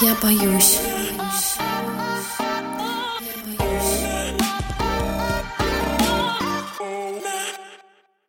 Я боюсь.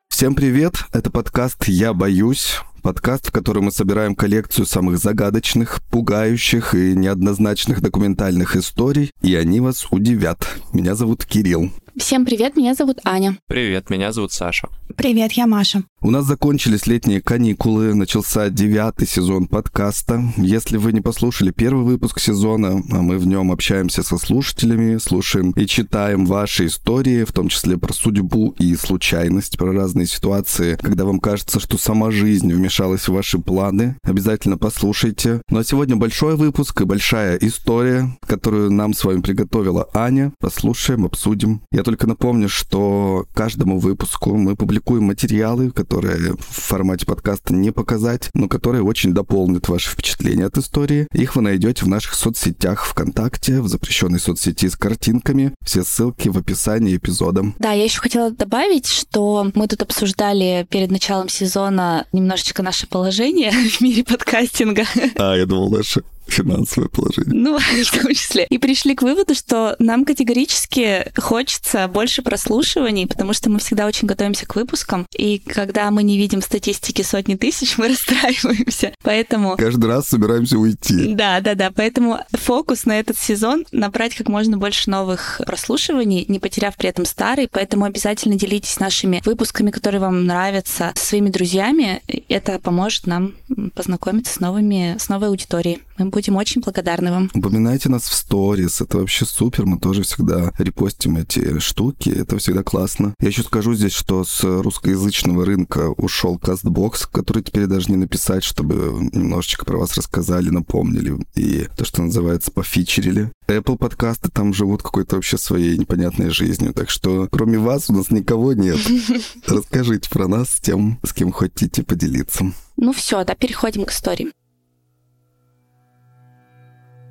Всем привет! Это подкаст «Я боюсь». Подкаст, в котором мы собираем коллекцию самых загадочных, пугающих и неоднозначных документальных историй, и они вас удивят. Меня зовут Кирилл. Всем привет, меня зовут Аня. Привет, меня зовут Саша. Привет, я Маша. У нас закончились летние каникулы, начался девятый сезон подкаста. Если вы не послушали первый выпуск сезона, а мы в нем общаемся со слушателями, слушаем и читаем ваши истории, в том числе про судьбу и случайность, про разные ситуации, когда вам кажется, что сама жизнь вмешалась в ваши планы, обязательно послушайте. Ну а сегодня большой выпуск и большая история, которую нам с вами приготовила Аня. Послушаем, обсудим. Я только напомню, что каждому выпуску мы публикуем материалы, которые в формате подкаста не показать, но которые очень дополнят ваши впечатления от истории. Их вы найдете в наших соцсетях ВКонтакте, в запрещенной соцсети с картинками. Все ссылки в описании эпизода. Да, я еще хотела добавить, что мы тут обсуждали перед началом сезона немножечко наше положение в мире подкастинга. А, я думал, наше финансовое положение. Ну, в том числе. И пришли к выводу, что нам категорически хочется больше прослушиваний, потому что мы всегда очень готовимся к выпускам. И когда мы не видим статистики сотни тысяч, мы расстраиваемся. Поэтому... Каждый раз собираемся уйти. Да, да, да. Поэтому фокус на этот сезон — набрать как можно больше новых прослушиваний, не потеряв при этом старый. Поэтому обязательно делитесь нашими выпусками, которые вам нравятся, со своими друзьями. Это поможет нам познакомиться с новыми, с новой аудиторией. Мы будем очень благодарны вам. Упоминайте нас в сторис, это вообще супер, мы тоже всегда репостим эти штуки, это всегда классно. Я еще скажу здесь, что с русскоязычного рынка ушел Кастбокс, который теперь даже не написать, чтобы немножечко про вас рассказали, напомнили и то, что называется, пофичерили. Apple подкасты там живут какой-то вообще своей непонятной жизнью, так что кроме вас у нас никого нет. Расскажите про нас тем, с кем хотите поделиться. Ну все, да, переходим к истории.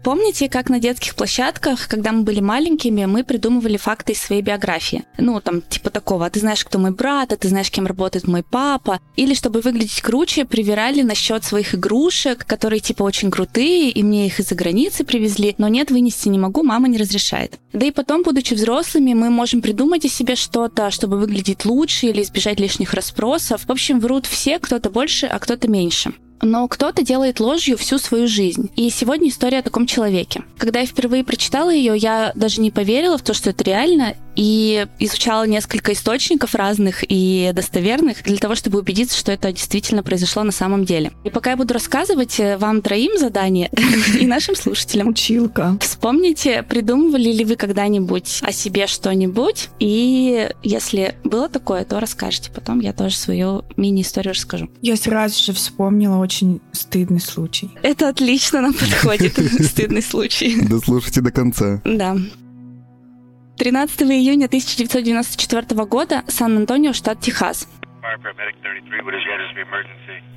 Помните, как на детских площадках, когда мы были маленькими, мы придумывали факты из своей биографии? Ну, там, типа такого, а ты знаешь, кто мой брат, а ты знаешь, кем работает мой папа. Или, чтобы выглядеть круче, привирали насчет своих игрушек, которые, типа, очень крутые, и мне их из-за границы привезли, но нет, вынести не могу, мама не разрешает. Да и потом, будучи взрослыми, мы можем придумать о себе что-то, чтобы выглядеть лучше или избежать лишних расспросов. В общем, врут все, кто-то больше, а кто-то меньше но кто-то делает ложью всю свою жизнь. И сегодня история о таком человеке. Когда я впервые прочитала ее, я даже не поверила в то, что это реально, и изучала несколько источников разных и достоверных для того, чтобы убедиться, что это действительно произошло на самом деле. И пока я буду рассказывать э, вам троим задание и нашим слушателям. Училка. Вспомните, придумывали ли вы когда-нибудь о себе что-нибудь, и если было такое, то расскажите. Потом я тоже свою мини-историю расскажу. Я сразу же вспомнила очень стыдный случай. Это отлично нам подходит, стыдный случай. Дослушайте до конца. Да. 13 июня 1994 года, Сан-Антонио, штат Техас.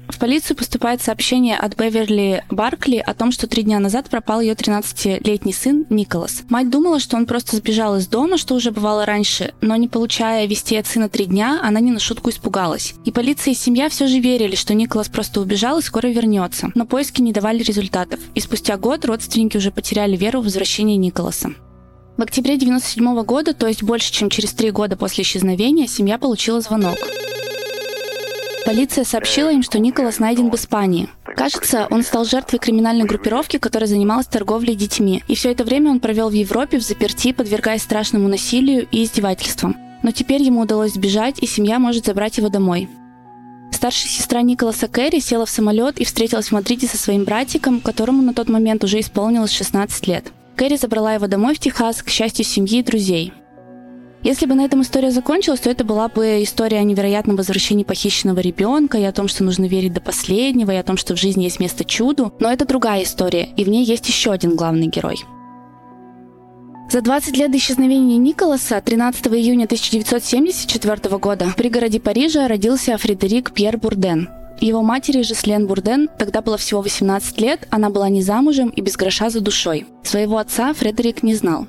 В полицию поступает сообщение от Беверли Баркли о том, что три дня назад пропал ее 13-летний сын Николас. Мать думала, что он просто сбежал из дома, что уже бывало раньше, но не получая вести от сына три дня, она не на шутку испугалась. И полиция и семья все же верили, что Николас просто убежал и скоро вернется. Но поиски не давали результатов. И спустя год родственники уже потеряли веру в возвращение Николаса. В октябре 1997 года, то есть больше, чем через три года после исчезновения, семья получила звонок. Полиция сообщила им, что Николас найден в Испании. Кажется, он стал жертвой криминальной группировки, которая занималась торговлей детьми. И все это время он провел в Европе в заперти, подвергаясь страшному насилию и издевательствам. Но теперь ему удалось сбежать, и семья может забрать его домой. Старшая сестра Николаса Кэрри села в самолет и встретилась в Мадриде со своим братиком, которому на тот момент уже исполнилось 16 лет. Кэрри забрала его домой в Техас, к счастью семьи и друзей. Если бы на этом история закончилась, то это была бы история о невероятном возвращении похищенного ребенка, и о том, что нужно верить до последнего, и о том, что в жизни есть место чуду. Но это другая история, и в ней есть еще один главный герой. За 20 лет до исчезновения Николаса 13 июня 1974 года в пригороде Парижа родился Фредерик Пьер Бурден. Его матери Жеслен Бурден тогда было всего 18 лет, она была не замужем и без гроша за душой. Своего отца Фредерик не знал.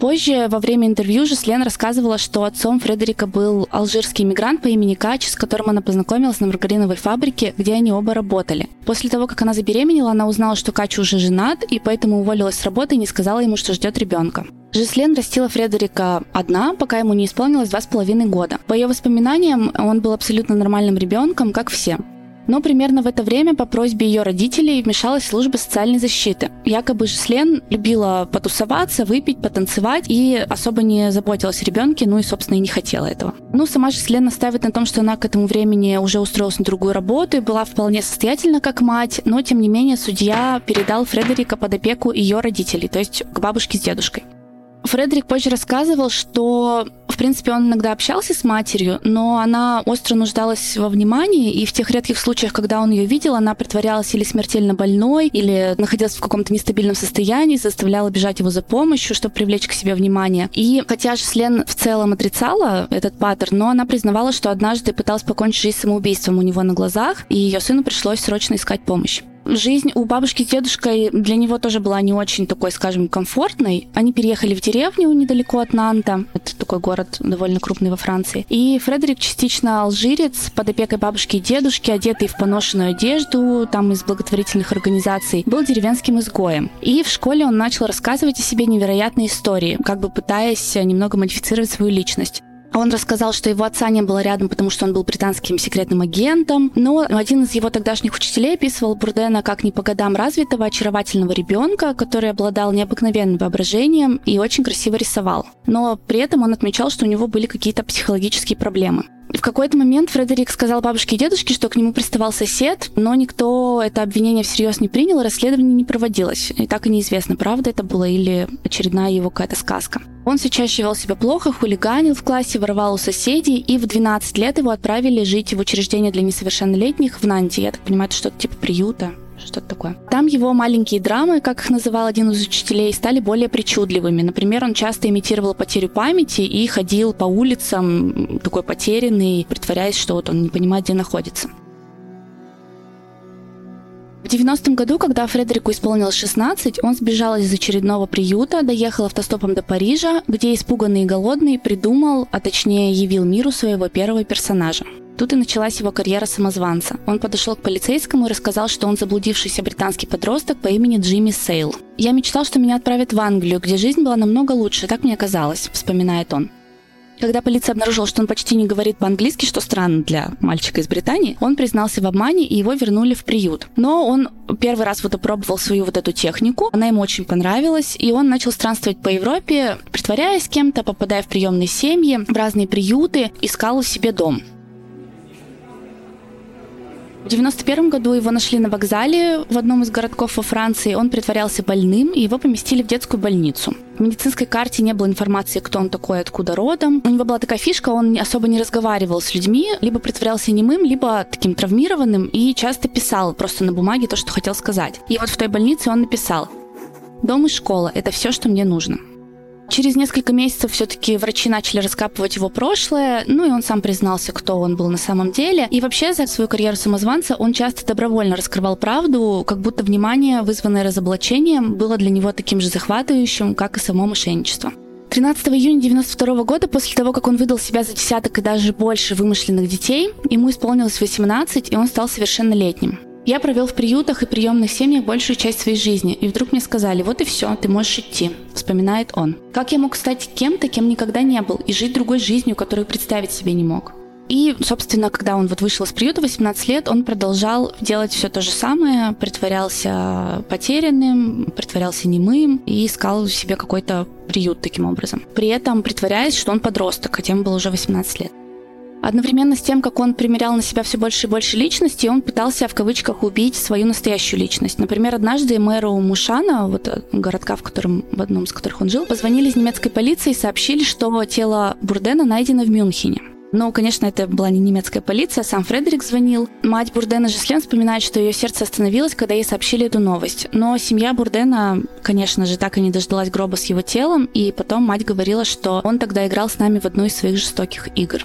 Позже, во время интервью, Жеслен рассказывала, что отцом Фредерика был алжирский иммигрант по имени Кач, с которым она познакомилась на маргариновой фабрике, где они оба работали. После того, как она забеременела, она узнала, что Кач уже женат, и поэтому уволилась с работы и не сказала ему, что ждет ребенка. Жеслен растила Фредерика одна, пока ему не исполнилось два с половиной года. По ее воспоминаниям, он был абсолютно нормальным ребенком, как все. Но примерно в это время по просьбе ее родителей вмешалась служба социальной защиты. Якобы Жеслен любила потусоваться, выпить, потанцевать и особо не заботилась о ребенке, ну и, собственно, и не хотела этого. Ну, сама Жеслен наставит на том, что она к этому времени уже устроилась на другую работу и была вполне состоятельна как мать, но, тем не менее, судья передал Фредерика под опеку ее родителей, то есть к бабушке с дедушкой. Фредерик позже рассказывал, что, в принципе, он иногда общался с матерью, но она остро нуждалась во внимании, и в тех редких случаях, когда он ее видел, она притворялась или смертельно больной, или находилась в каком-то нестабильном состоянии, заставляла бежать его за помощью, чтобы привлечь к себе внимание. И хотя же Слен в целом отрицала этот паттерн, но она признавала, что однажды пыталась покончить жизнь самоубийством у него на глазах, и ее сыну пришлось срочно искать помощь. Жизнь у бабушки с дедушкой для него тоже была не очень такой, скажем, комфортной. Они переехали в деревню недалеко от Нанта. Это такой город довольно крупный во Франции. И Фредерик частично алжирец, под опекой бабушки и дедушки, одетый в поношенную одежду, там из благотворительных организаций, был деревенским изгоем. И в школе он начал рассказывать о себе невероятные истории, как бы пытаясь немного модифицировать свою личность. Он рассказал, что его отца не было рядом, потому что он был британским секретным агентом. Но один из его тогдашних учителей описывал Бурдена как не по годам развитого, очаровательного ребенка, который обладал необыкновенным воображением и очень красиво рисовал. Но при этом он отмечал, что у него были какие-то психологические проблемы. В какой-то момент Фредерик сказал бабушке и дедушке, что к нему приставал сосед, но никто это обвинение всерьез не принял, расследование не проводилось. И так и неизвестно, правда это было или очередная его какая-то сказка. Он все чаще вел себя плохо, хулиганил в классе, воровал у соседей, и в 12 лет его отправили жить в учреждение для несовершеннолетних в Нанте. Я так понимаю, это что-то типа приюта что-то такое. Там его маленькие драмы, как их называл один из учителей, стали более причудливыми. Например, он часто имитировал потерю памяти и ходил по улицам такой потерянный, притворяясь, что вот он не понимает, где находится. В 90-м году, когда Фредерику исполнилось 16, он сбежал из очередного приюта, доехал автостопом до Парижа, где испуганный и голодный придумал, а точнее явил миру своего первого персонажа. Тут и началась его карьера самозванца. Он подошел к полицейскому и рассказал, что он заблудившийся британский подросток по имени Джимми Сейл. «Я мечтал, что меня отправят в Англию, где жизнь была намного лучше, так мне казалось», — вспоминает он. Когда полиция обнаружила, что он почти не говорит по-английски, что странно для мальчика из Британии, он признался в обмане, и его вернули в приют. Но он первый раз вот опробовал свою вот эту технику, она ему очень понравилась, и он начал странствовать по Европе, притворяясь кем-то, попадая в приемные семьи, в разные приюты, искал себе дом. В 91 году его нашли на вокзале в одном из городков во Франции. Он притворялся больным, и его поместили в детскую больницу. В медицинской карте не было информации, кто он такой, откуда родом. У него была такая фишка, он особо не разговаривал с людьми, либо притворялся немым, либо таким травмированным, и часто писал просто на бумаге то, что хотел сказать. И вот в той больнице он написал «Дом и школа – это все, что мне нужно». Через несколько месяцев все-таки врачи начали раскапывать его прошлое, ну и он сам признался, кто он был на самом деле. И вообще за свою карьеру самозванца он часто добровольно раскрывал правду, как будто внимание, вызванное разоблачением, было для него таким же захватывающим, как и само мошенничество. 13 июня 1992 года, после того, как он выдал себя за десяток и даже больше вымышленных детей, ему исполнилось 18, и он стал совершеннолетним. Я провел в приютах и приемных семьях большую часть своей жизни, и вдруг мне сказали, вот и все, ты можешь идти, вспоминает он. Как я мог стать кем-то, кем никогда не был, и жить другой жизнью, которую представить себе не мог? И, собственно, когда он вот вышел из приюта 18 лет, он продолжал делать все то же самое, притворялся потерянным, притворялся немым и искал себе какой-то приют таким образом. При этом притворяясь, что он подросток, хотя ему было уже 18 лет. Одновременно с тем, как он примерял на себя все больше и больше личностей, он пытался в кавычках убить свою настоящую личность. Например, однажды мэру Мушана, вот э, городка, в котором в одном из которых он жил, позвонили из немецкой полиции и сообщили, что тело Бурдена найдено в Мюнхене. Но, конечно, это была не немецкая полиция, сам Фредерик звонил. Мать Бурдена Жеслен вспоминает, что ее сердце остановилось, когда ей сообщили эту новость. Но семья Бурдена, конечно же, так и не дождалась гроба с его телом, и потом мать говорила, что он тогда играл с нами в одну из своих жестоких игр.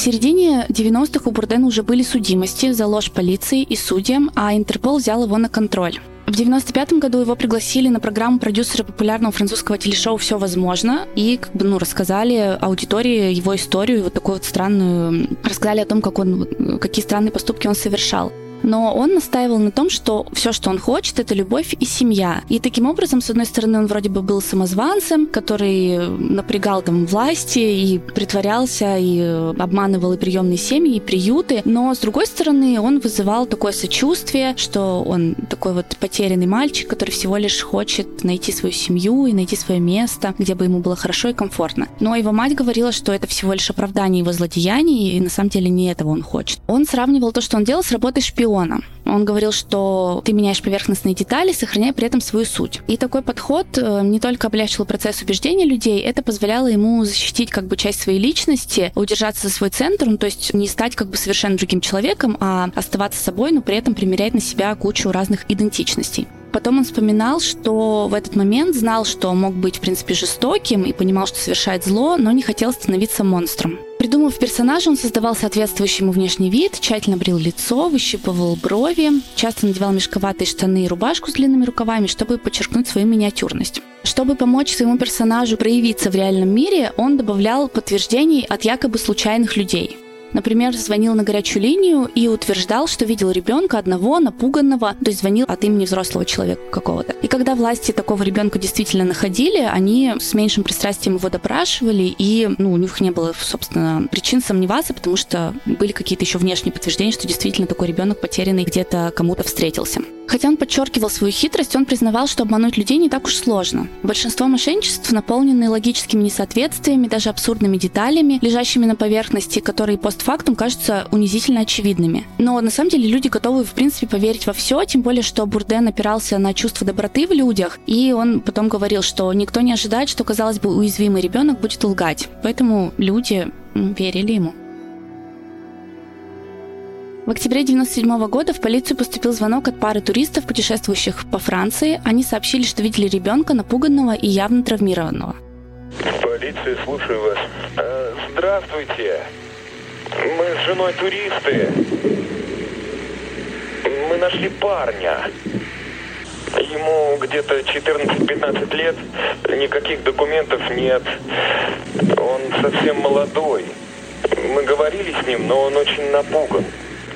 Середине 90-х у Бурдена уже были судимости за ложь полиции и судьям, а Интерпол взял его на контроль. В 95 году его пригласили на программу продюсера популярного французского телешоу «Все возможно» и как бы, ну, рассказали аудитории его историю, вот такую вот странную, рассказали о том, как он, какие странные поступки он совершал. Но он настаивал на том, что все, что он хочет, это любовь и семья. И таким образом, с одной стороны, он вроде бы был самозванцем, который напрягал там власти и притворялся, и обманывал и приемные семьи, и приюты. Но, с другой стороны, он вызывал такое сочувствие, что он такой вот потерянный мальчик, который всего лишь хочет найти свою семью и найти свое место, где бы ему было хорошо и комфортно. Но его мать говорила, что это всего лишь оправдание его злодеяний, и на самом деле не этого он хочет. Он сравнивал то, что он делал, с работой шпиона шпиона. Он говорил, что ты меняешь поверхностные детали, сохраняя при этом свою суть. И такой подход э, не только облегчил процесс убеждения людей, это позволяло ему защитить как бы часть своей личности, удержаться за свой центр, ну, то есть не стать как бы совершенно другим человеком, а оставаться собой, но при этом примерять на себя кучу разных идентичностей. Потом он вспоминал, что в этот момент знал, что мог быть, в принципе, жестоким и понимал, что совершает зло, но не хотел становиться монстром. Придумав персонажа, он создавал соответствующий ему внешний вид, тщательно брил лицо, выщипывал брови, часто надевал мешковатые штаны и рубашку с длинными рукавами, чтобы подчеркнуть свою миниатюрность. Чтобы помочь своему персонажу проявиться в реальном мире, он добавлял подтверждений от якобы случайных людей. Например, звонил на горячую линию и утверждал, что видел ребенка одного, напуганного, то есть звонил от имени взрослого человека какого-то. И когда власти такого ребенка действительно находили, они с меньшим пристрастием его допрашивали, и ну, у них не было, собственно, причин сомневаться, потому что были какие-то еще внешние подтверждения, что действительно такой ребенок потерянный где-то кому-то встретился. Хотя он подчеркивал свою хитрость, он признавал, что обмануть людей не так уж сложно. Большинство мошенничеств наполнены логическими несоответствиями, даже абсурдными деталями, лежащими на поверхности, которые постфактум кажутся унизительно очевидными. Но на самом деле люди готовы, в принципе, поверить во все, тем более, что Бурден опирался на чувство доброты в людях, и он потом говорил, что никто не ожидает, что, казалось бы, уязвимый ребенок будет лгать. Поэтому люди верили ему. В октябре 1997 года в полицию поступил звонок от пары туристов, путешествующих по Франции. Они сообщили, что видели ребенка, напуганного и явно травмированного. Полиция, слушаю вас. Э, здравствуйте. Мы с женой туристы. Мы нашли парня. Ему где-то 14-15 лет, никаких документов нет. Он совсем молодой. Мы говорили с ним, но он очень напуган.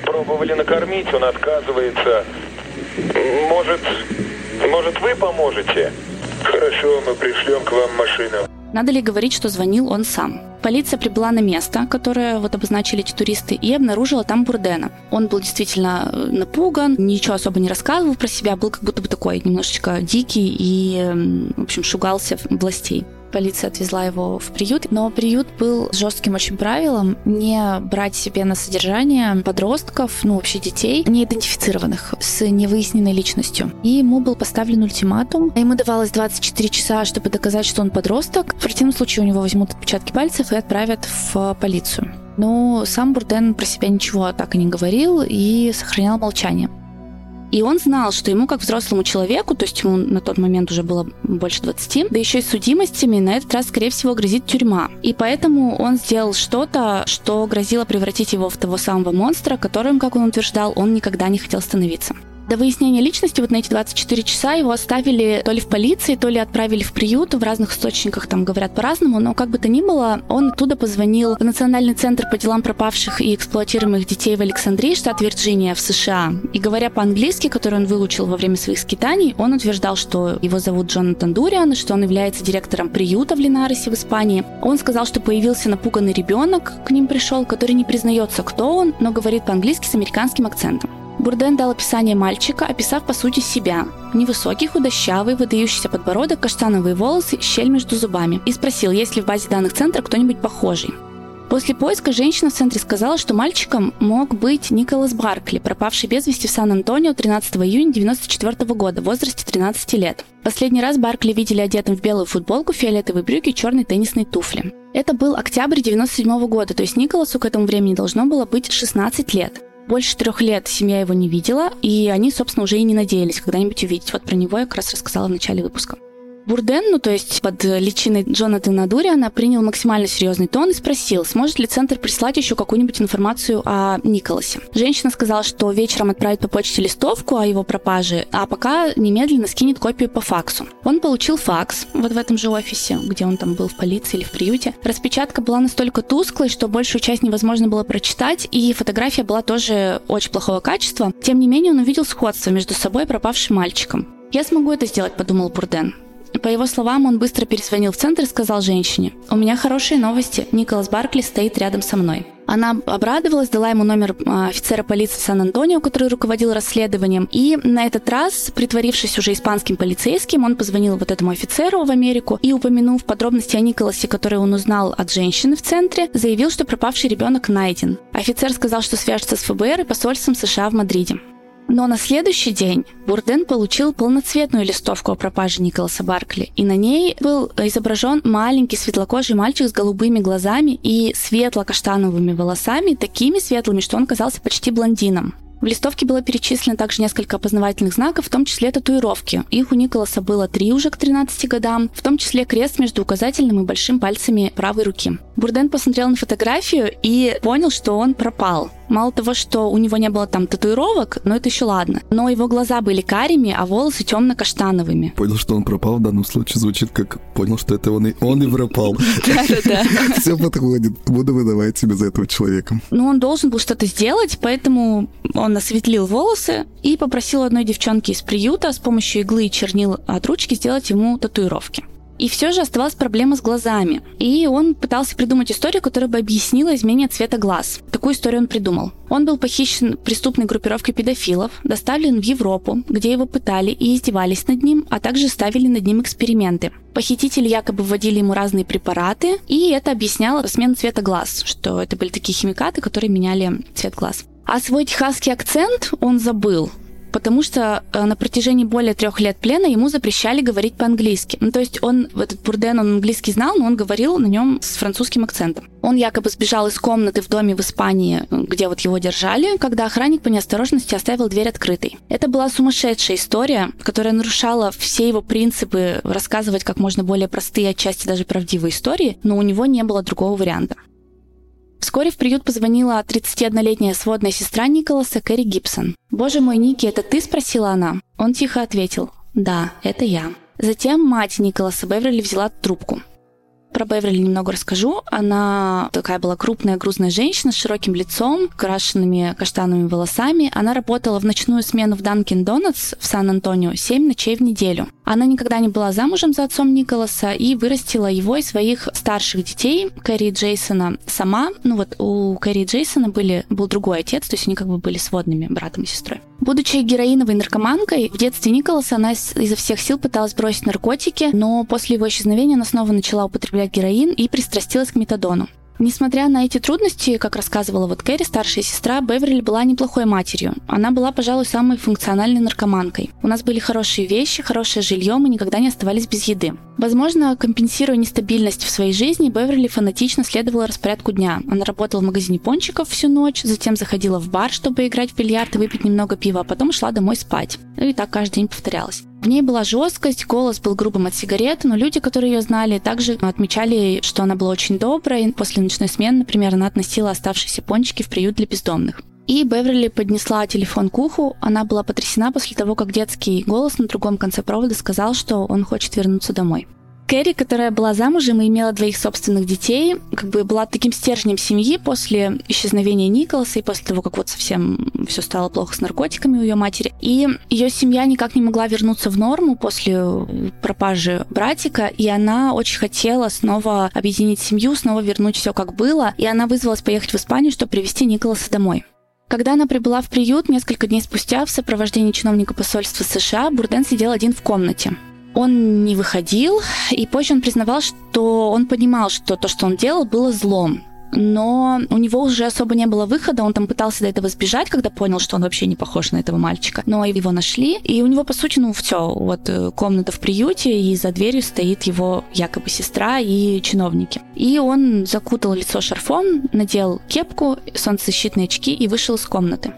Пробовали накормить, он отказывается. Может, может вы поможете? Хорошо, мы пришлем к вам машину. Надо ли говорить, что звонил он сам? Полиция прибыла на место, которое вот обозначили эти туристы, и обнаружила там Бурдена. Он был действительно э, напуган, ничего особо не рассказывал про себя, был как будто бы такой немножечко дикий и, в общем, шугался властей полиция отвезла его в приют, но приют был жестким очень правилом не брать себе на содержание подростков, ну вообще детей, неидентифицированных, с невыясненной личностью. И ему был поставлен ультиматум. Ему давалось 24 часа, чтобы доказать, что он подросток. В противном случае у него возьмут отпечатки пальцев и отправят в полицию. Но сам Бурден про себя ничего так и не говорил и сохранял молчание. И он знал, что ему, как взрослому человеку, то есть ему на тот момент уже было больше 20, да еще и судимостями, на этот раз, скорее всего, грозит тюрьма. И поэтому он сделал что-то, что грозило превратить его в того самого монстра, которым, как он утверждал, он никогда не хотел становиться. До выяснения личности вот на эти 24 часа его оставили то ли в полиции, то ли отправили в приют. В разных источниках там говорят по-разному, но как бы то ни было, он оттуда позвонил в Национальный центр по делам пропавших и эксплуатируемых детей в Александрии, штат Вирджиния, в США. И говоря по-английски, который он выучил во время своих скитаний, он утверждал, что его зовут Джонатан Дуриан, что он является директором приюта в Линарисе в Испании. Он сказал, что появился напуганный ребенок, к ним пришел, который не признается, кто он, но говорит по-английски с американским акцентом. Бурден дал описание мальчика, описав по сути себя. Невысокий, худощавый, выдающийся подбородок, каштановые волосы, щель между зубами. И спросил, есть ли в базе данных центра кто-нибудь похожий. После поиска женщина в центре сказала, что мальчиком мог быть Николас Баркли, пропавший без вести в Сан-Антонио 13 июня 1994 года в возрасте 13 лет. Последний раз Баркли видели одетым в белую футболку, фиолетовые брюки и черные теннисные туфли. Это был октябрь 1997 года, то есть Николасу к этому времени должно было быть 16 лет. Больше трех лет семья его не видела, и они, собственно, уже и не надеялись когда-нибудь увидеть. Вот про него я как раз рассказала в начале выпуска. Бурден, ну то есть под личиной Джонатана Дуриана, принял максимально серьезный тон и спросил, сможет ли Центр прислать еще какую-нибудь информацию о Николасе. Женщина сказала, что вечером отправит по почте листовку о его пропаже, а пока немедленно скинет копию по факсу. Он получил факс вот в этом же офисе, где он там был в полиции или в приюте. Распечатка была настолько тусклой, что большую часть невозможно было прочитать, и фотография была тоже очень плохого качества. Тем не менее, он увидел сходство между собой и пропавшим мальчиком. «Я смогу это сделать», — подумал Бурден. По его словам, он быстро перезвонил в центр и сказал женщине, «У меня хорошие новости, Николас Баркли стоит рядом со мной». Она обрадовалась, дала ему номер а, офицера полиции Сан-Антонио, который руководил расследованием. И на этот раз, притворившись уже испанским полицейским, он позвонил вот этому офицеру в Америку и, упомянув подробности о Николасе, которые он узнал от женщины в центре, заявил, что пропавший ребенок найден. Офицер сказал, что свяжется с ФБР и посольством США в Мадриде. Но на следующий день Бурден получил полноцветную листовку о пропаже Николаса Баркли, и на ней был изображен маленький светлокожий мальчик с голубыми глазами и светло-каштановыми волосами, такими светлыми, что он казался почти блондином. В листовке было перечислено также несколько опознавательных знаков, в том числе татуировки. Их у Николаса было три уже к 13 годам, в том числе крест между указательным и большим пальцами правой руки. Бурден посмотрел на фотографию и понял, что он пропал. Мало того, что у него не было там татуировок, но это еще ладно. Но его глаза были карими, а волосы темно-каштановыми. Понял, что он пропал в данном случае звучит как понял, что это он и он и пропал. Да-да-да. Все подходит. Буду выдавать себя за этого человека. Ну, он должен был что-то сделать, поэтому он осветлил волосы и попросил одной девчонки из приюта с помощью иглы и чернил от ручки сделать ему татуировки. И все же оставалась проблема с глазами. И он пытался придумать историю, которая бы объяснила изменение цвета глаз. Такую историю он придумал. Он был похищен преступной группировкой педофилов, доставлен в Европу, где его пытали и издевались над ним, а также ставили над ним эксперименты. Похитители якобы вводили ему разные препараты, и это объясняло смену цвета глаз, что это были такие химикаты, которые меняли цвет глаз. А свой техасский акцент он забыл потому что э, на протяжении более трех лет плена ему запрещали говорить по-английски. Ну, то есть он, этот Бурден, он английский знал, но он говорил на нем с французским акцентом. Он якобы сбежал из комнаты в доме в Испании, где вот его держали, когда охранник по неосторожности оставил дверь открытой. Это была сумасшедшая история, которая нарушала все его принципы рассказывать как можно более простые, отчасти даже правдивые истории, но у него не было другого варианта. Вскоре в приют позвонила 31-летняя сводная сестра Николаса Кэрри Гибсон. «Боже мой, Ники, это ты?» – спросила она. Он тихо ответил «Да, это я». Затем мать Николаса Беверли взяла трубку. Про Беверли немного расскажу. Она такая была крупная, грузная женщина с широким лицом, крашенными каштановыми волосами. Она работала в ночную смену в Данкин Донатс в Сан-Антонио 7 ночей в неделю. Она никогда не была замужем за отцом Николаса и вырастила его и своих старших детей, Кэрри Джейсона, сама. Ну вот у Кэрри Джейсона были, был другой отец, то есть они как бы были сводными братом и сестрой. Будучи героиновой наркоманкой, в детстве Николаса она изо всех сил пыталась бросить наркотики, но после его исчезновения она снова начала употреблять героин и пристрастилась к метадону. Несмотря на эти трудности, как рассказывала вот Кэрри, старшая сестра, Беверли была неплохой матерью. Она была, пожалуй, самой функциональной наркоманкой. У нас были хорошие вещи, хорошее жилье, мы никогда не оставались без еды. Возможно, компенсируя нестабильность в своей жизни, Беверли фанатично следовала распорядку дня. Она работала в магазине пончиков всю ночь, затем заходила в бар, чтобы играть в бильярд и выпить немного пива, а потом шла домой спать. И так каждый день повторялось. В ней была жесткость, голос был грубым от сигарет, но люди, которые ее знали, также отмечали, что она была очень доброй. После ночной смены, например, она относила оставшиеся пончики в приют для бездомных. И Беверли поднесла телефон к уху. Она была потрясена после того, как детский голос на другом конце провода сказал, что он хочет вернуться домой. Кэрри, которая была замужем и имела двоих собственных детей, как бы была таким стержнем семьи после исчезновения Николаса и после того, как вот совсем все стало плохо с наркотиками у ее матери. И ее семья никак не могла вернуться в норму после пропажи братика, и она очень хотела снова объединить семью, снова вернуть все как было, и она вызвалась поехать в Испанию, чтобы привезти Николаса домой. Когда она прибыла в приют, несколько дней спустя в сопровождении чиновника посольства США, Бурден сидел один в комнате. Он не выходил, и позже он признавал, что он понимал, что то, что он делал, было злом. Но у него уже особо не было выхода, он там пытался до этого сбежать, когда понял, что он вообще не похож на этого мальчика. Но его нашли, и у него, по сути, ну все, вот э, комната в приюте, и за дверью стоит его якобы сестра и чиновники. И он закутал лицо шарфом, надел кепку, солнцезащитные очки и вышел из комнаты.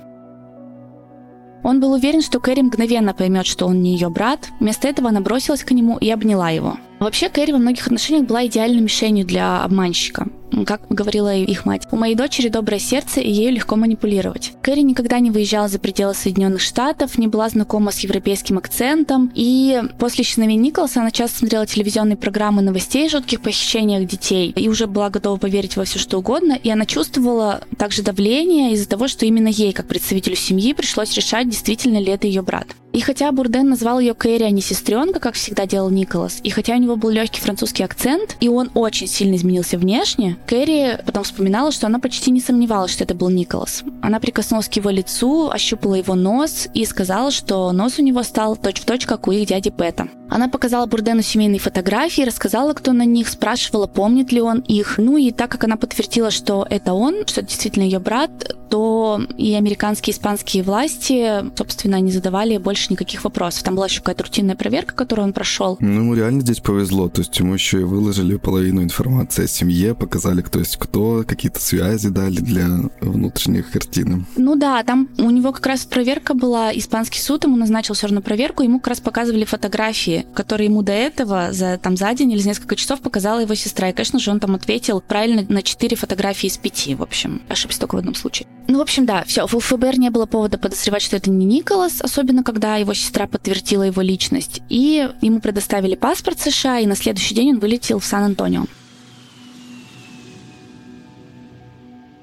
Он был уверен, что Кэрри мгновенно поймет, что он не ее брат. Вместо этого она бросилась к нему и обняла его. Вообще, Кэрри во многих отношениях была идеальной мишенью для обманщика. Как говорила их мать, у моей дочери доброе сердце, и ею легко манипулировать. Кэрри никогда не выезжала за пределы Соединенных Штатов, не была знакома с европейским акцентом, и после исчезновения Николаса она часто смотрела телевизионные программы новостей о жутких похищениях детей, и уже была готова поверить во все что угодно, и она чувствовала также давление из-за того, что именно ей, как представителю семьи, пришлось решать, действительно ли это ее брат. И хотя Бурден назвал ее Кэрри, а не сестренка, как всегда делал Николас, и хотя у него был легкий французский акцент, и он очень сильно изменился внешне, Кэрри потом вспоминала, что она почти не сомневалась, что это был Николас. Она прикоснулась к его лицу, ощупала его нос и сказала, что нос у него стал точь-в-точь, как у их дяди Пэта. Она показала Бурдену семейные фотографии, рассказала, кто на них, спрашивала, помнит ли он их. Ну и так как она подтвердила, что это он, что это действительно ее брат, то и американские, и испанские власти, собственно, не задавали больше никаких вопросов. Там была еще какая-то рутинная проверка, которую он прошел. Ну, ему реально здесь повезло. То есть ему еще и выложили половину информации о семье, показали, кто есть кто, какие-то связи дали для внутренней картины. Ну да, там у него как раз проверка была, испанский суд ему назначил все равно проверку, ему как раз показывали фотографии, которые ему до этого за, там, за день или за несколько часов показала его сестра. И, конечно же, он там ответил правильно на четыре фотографии из пяти, в общем. Ошибся только в одном случае. Ну, в общем, да, все. У ФБР не было повода подозревать, что это не Николас, особенно когда его сестра подтвердила его личность. И ему предоставили паспорт США, и на следующий день он вылетел в Сан-Антонио.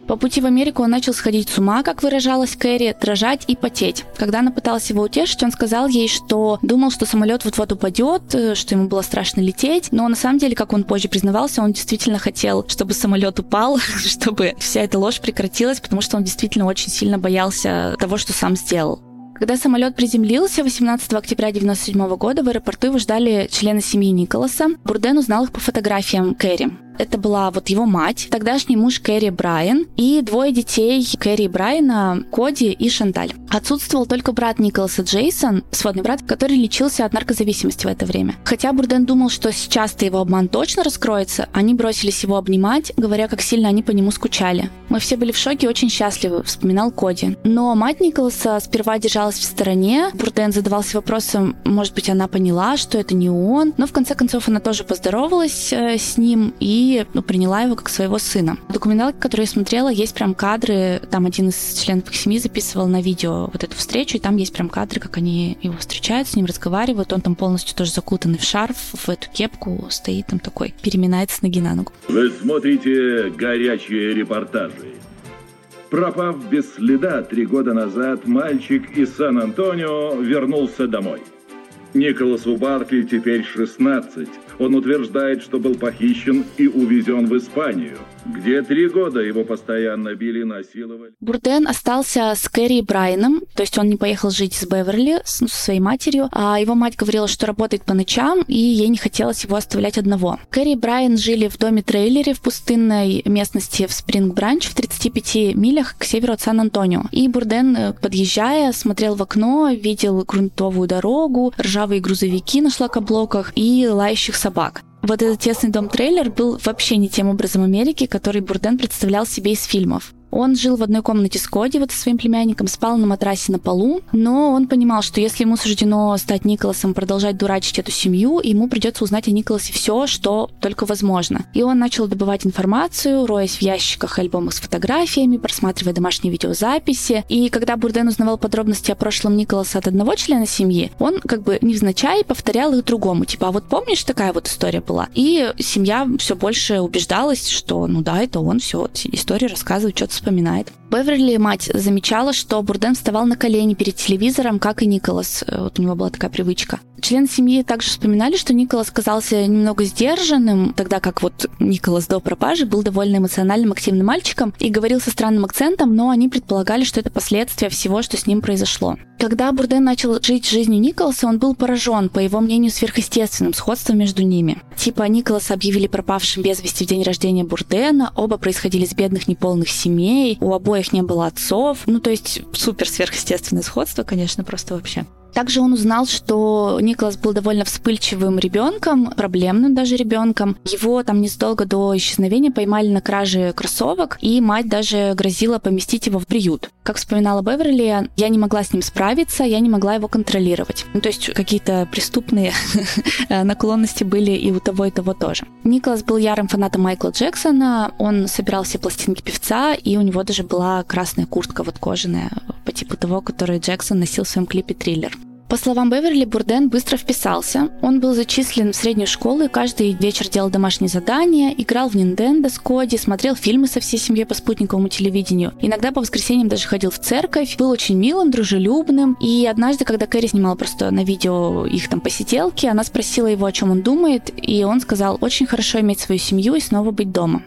По пути в Америку он начал сходить с ума, как выражалась Кэрри, дрожать и потеть. Когда она пыталась его утешить, он сказал ей, что думал, что самолет вот-вот упадет, э, что ему было страшно лететь, но на самом деле, как он позже признавался, он действительно хотел, чтобы самолет упал, чтобы вся эта ложь прекратилась, потому что он действительно очень сильно боялся того, что сам сделал. Когда самолет приземлился 18 октября 1997 года, в аэропорту его ждали члены семьи Николаса. Бурден узнал их по фотографиям Кэрри. Это была вот его мать, тогдашний муж Кэрри Брайан и двое детей Кэрри Брайана, Коди и Шанталь. Отсутствовал только брат Николаса Джейсон, сводный брат, который лечился от наркозависимости в это время. Хотя Бурден думал, что сейчас-то его обман точно раскроется, они бросились его обнимать, говоря, как сильно они по нему скучали. Мы все были в шоке и очень счастливы, вспоминал Коди. Но мать Николаса сперва держалась в стороне. Бурден задавался вопросом, может быть, она поняла, что это не он. Но в конце концов она тоже поздоровалась э, с ним и ну, приняла его как своего сына. В документалке, которую я смотрела, есть прям кадры, там один из членов семьи записывал на видео вот эту встречу, и там есть прям кадры, как они его встречают, с ним разговаривают, он там полностью тоже закутанный в шарф, в эту кепку, стоит там такой, переминается ноги на ногу. Вы смотрите горячие репортажи. Пропав без следа три года назад, мальчик из Сан-Антонио вернулся домой. Николасу Баркли теперь 16. Он утверждает, что был похищен и увезен в Испанию – где три года его постоянно били насиловали. Бурден остался с Кэрри Брайаном, то есть он не поехал жить с Беверли, с, ну, со своей матерью, а его мать говорила, что работает по ночам, и ей не хотелось его оставлять одного. Кэрри и Брайан жили в доме-трейлере в пустынной местности в Спринг-Бранч в 35 милях к северу от Сан-Антонио. И Бурден, э, подъезжая, смотрел в окно, видел грунтовую дорогу, ржавые грузовики на шлакоблоках и лающих собак вот этот тесный дом-трейлер был вообще не тем образом Америки, который Бурден представлял себе из фильмов. Он жил в одной комнате с Коди, вот со своим племянником, спал на матрасе на полу, но он понимал, что если ему суждено стать Николасом, продолжать дурачить эту семью, ему придется узнать о Николасе все, что только возможно. И он начал добывать информацию, роясь в ящиках альбомах с фотографиями, просматривая домашние видеозаписи. И когда Бурден узнавал подробности о прошлом Николаса от одного члена семьи, он как бы невзначай повторял их другому. Типа, а вот помнишь, такая вот история была? И семья все больше убеждалась, что ну да, это он, все, история рассказывает, что-то вспоминает. Беверли, мать, замечала, что Бурден вставал на колени перед телевизором, как и Николас. Э, вот у него была такая привычка. Члены семьи также вспоминали, что Николас казался немного сдержанным, тогда как вот Николас до пропажи был довольно эмоциональным, активным мальчиком и говорил со странным акцентом, но они предполагали, что это последствия всего, что с ним произошло. Когда Бурден начал жить жизнью Николаса, он был поражен, по его мнению, сверхъестественным сходством между ними. Типа Николаса объявили пропавшим без вести в день рождения Бурдена, оба происходили из бедных неполных семей, у обоих не было отцов. Ну, то есть супер сверхъестественное сходство, конечно, просто вообще. Также он узнал, что Николас был довольно вспыльчивым ребенком, проблемным даже ребенком. Его там незадолго до исчезновения поймали на краже кроссовок, и мать даже грозила поместить его в приют. Как вспоминала Беверли, я не могла с ним справиться, я не могла его контролировать. Ну, то есть какие-то преступные наклонности были и у того, и того тоже. Николас был ярым фанатом Майкла Джексона, он собирал все пластинки певца, и у него даже была красная куртка вот кожаная, по типу того, который Джексон носил в своем клипе «Триллер». По словам Беверли, Бурден быстро вписался. Он был зачислен в среднюю школу и каждый вечер делал домашние задания, играл в Nintendo с Коди, смотрел фильмы со всей семьей по спутниковому телевидению. Иногда по воскресеньям даже ходил в церковь, был очень милым, дружелюбным. И однажды, когда Кэрри снимала просто на видео их там посиделки, она спросила его, о чем он думает, и он сказал, очень хорошо иметь свою семью и снова быть дома.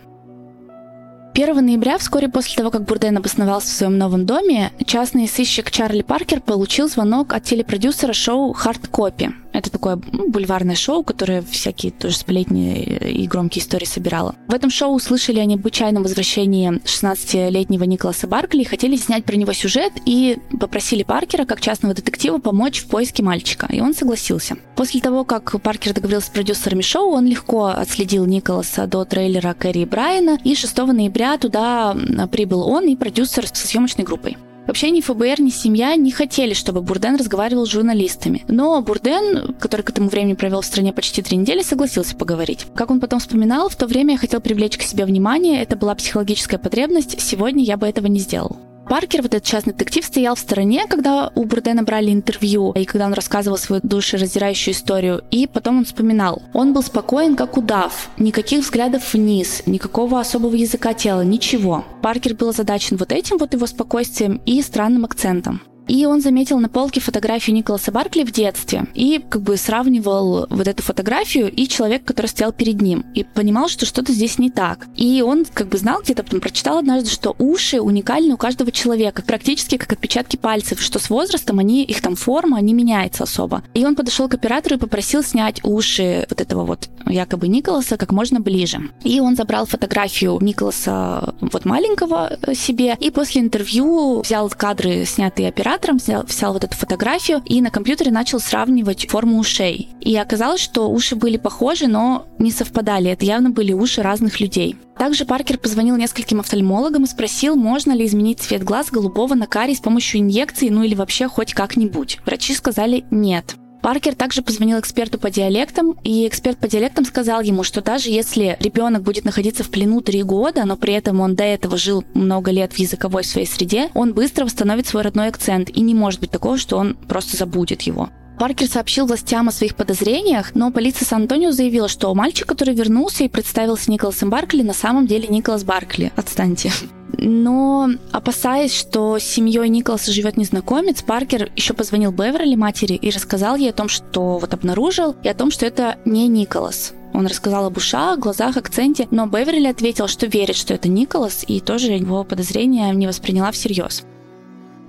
1 ноября, вскоре после того, как Бурден обосновался в своем новом доме, частный сыщик Чарли Паркер получил звонок от телепродюсера шоу «Хард Копи», это такое ну, бульварное шоу, которое всякие тоже сплетни и громкие истории собирало. В этом шоу услышали о необычайном возвращении 16-летнего Николаса Баркли, хотели снять про него сюжет и попросили Паркера, как частного детектива, помочь в поиске мальчика. И он согласился. После того, как Паркер договорился с продюсерами шоу, он легко отследил Николаса до трейлера Кэрри и Брайана, и 6 ноября туда прибыл он и продюсер со съемочной группой. Вообще ни ФБР, ни семья не хотели, чтобы Бурден разговаривал с журналистами. Но Бурден, который к этому времени провел в стране почти три недели, согласился поговорить. Как он потом вспоминал, в то время я хотел привлечь к себе внимание, это была психологическая потребность, сегодня я бы этого не сделал. Паркер, вот этот частный детектив, стоял в стороне, когда у Бурдена брали интервью, и когда он рассказывал свою душераздирающую историю, и потом он вспоминал. Он был спокоен, как удав, никаких взглядов вниз, никакого особого языка тела, ничего. Паркер был озадачен вот этим вот его спокойствием и странным акцентом. И он заметил на полке фотографию Николаса Баркли в детстве и как бы сравнивал вот эту фотографию и человек, который стоял перед ним. И понимал, что что-то здесь не так. И он как бы знал где-то, потом прочитал однажды, что уши уникальны у каждого человека, практически как отпечатки пальцев, что с возрастом они, их там форма не меняется особо. И он подошел к оператору и попросил снять уши вот этого вот якобы Николаса как можно ближе. И он забрал фотографию Николаса вот маленького себе и после интервью взял кадры, снятые оператором, оператором, взял, взял вот эту фотографию и на компьютере начал сравнивать форму ушей. И оказалось, что уши были похожи, но не совпадали. Это явно были уши разных людей. Также Паркер позвонил нескольким офтальмологам и спросил, можно ли изменить цвет глаз голубого на карий с помощью инъекции, ну или вообще хоть как-нибудь. Врачи сказали нет. Паркер также позвонил эксперту по диалектам, и эксперт по диалектам сказал ему, что даже если ребенок будет находиться в плену три года, но при этом он до этого жил много лет в языковой своей среде, он быстро восстановит свой родной акцент, и не может быть такого, что он просто забудет его. Паркер сообщил властям о своих подозрениях, но полиция Сан-Антонио заявила, что мальчик, который вернулся и представился Николасом Баркли, на самом деле Николас Баркли. Отстаньте. Но опасаясь, что с семьей Николаса живет незнакомец, Паркер еще позвонил Беверли матери и рассказал ей о том, что вот обнаружил, и о том, что это не Николас. Он рассказал об ушах, глазах, акценте, но Беверли ответил, что верит, что это Николас, и тоже его подозрения не восприняла всерьез.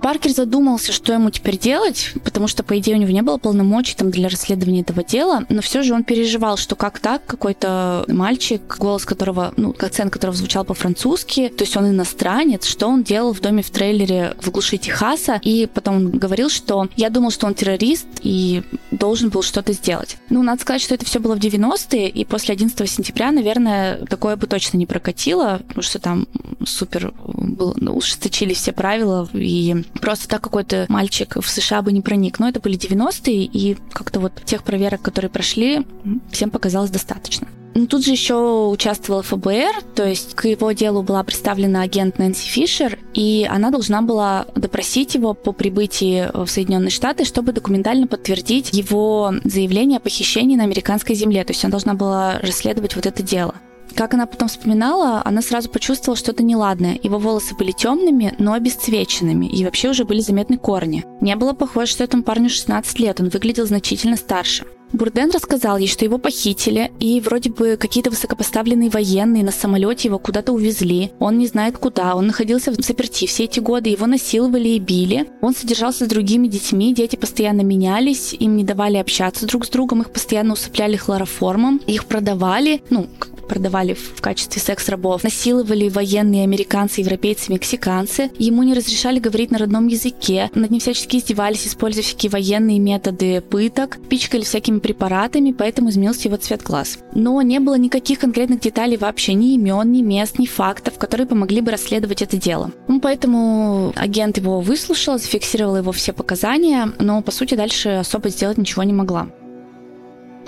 Паркер задумался, что ему теперь делать, потому что, по идее, у него не было полномочий там, для расследования этого дела, но все же он переживал, что как так какой-то мальчик, голос которого, ну, акцент которого звучал по-французски, то есть он иностранец, что он делал в доме в трейлере в глуши Техаса, и потом он говорил, что я думал, что он террорист и должен был что-то сделать. Ну, надо сказать, что это все было в 90-е, и после 11 сентября, наверное, такое бы точно не прокатило, потому что там супер был, ну, ужесточились все правила, и Просто так какой-то мальчик в США бы не проник. Но это были 90-е, и как-то вот тех проверок, которые прошли, всем показалось достаточно. Ну, тут же еще участвовал ФБР, то есть к его делу была представлена агент Нэнси Фишер, и она должна была допросить его по прибытии в Соединенные Штаты, чтобы документально подтвердить его заявление о похищении на американской земле. То есть она должна была расследовать вот это дело. Как она потом вспоминала, она сразу почувствовала что-то неладное. Его волосы были темными, но обесцвеченными, и вообще уже были заметны корни. Не было похоже, что этому парню 16 лет, он выглядел значительно старше. Бурден рассказал ей, что его похитили, и вроде бы какие-то высокопоставленные военные на самолете его куда-то увезли. Он не знает куда, он находился в заперти все эти годы, его насиловали и били. Он содержался с другими детьми, дети постоянно менялись, им не давали общаться друг с другом, их постоянно усыпляли хлороформом, их продавали, ну, продавали в качестве секс-рабов, насиловали военные американцы, европейцы, мексиканцы. Ему не разрешали говорить на родном языке, над ним всячески издевались, используя всякие военные методы пыток, пичкали всякими препаратами, поэтому изменился его цвет глаз. Но не было никаких конкретных деталей вообще, ни имен, ни мест, ни фактов, которые помогли бы расследовать это дело. Ну, поэтому агент его выслушал, зафиксировал его все показания, но, по сути, дальше особо сделать ничего не могла.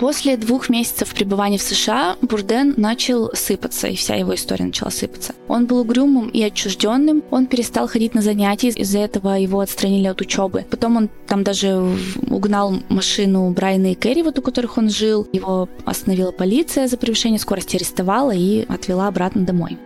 После двух месяцев пребывания в США Бурден начал сыпаться, и вся его история начала сыпаться. Он был угрюмым и отчужденным, он перестал ходить на занятия, из-за этого его отстранили от учебы. Потом он там даже угнал машину Брайана и Кэрри, вот у которых он жил. Его остановила полиция за превышение скорости, арестовала и отвела обратно домой.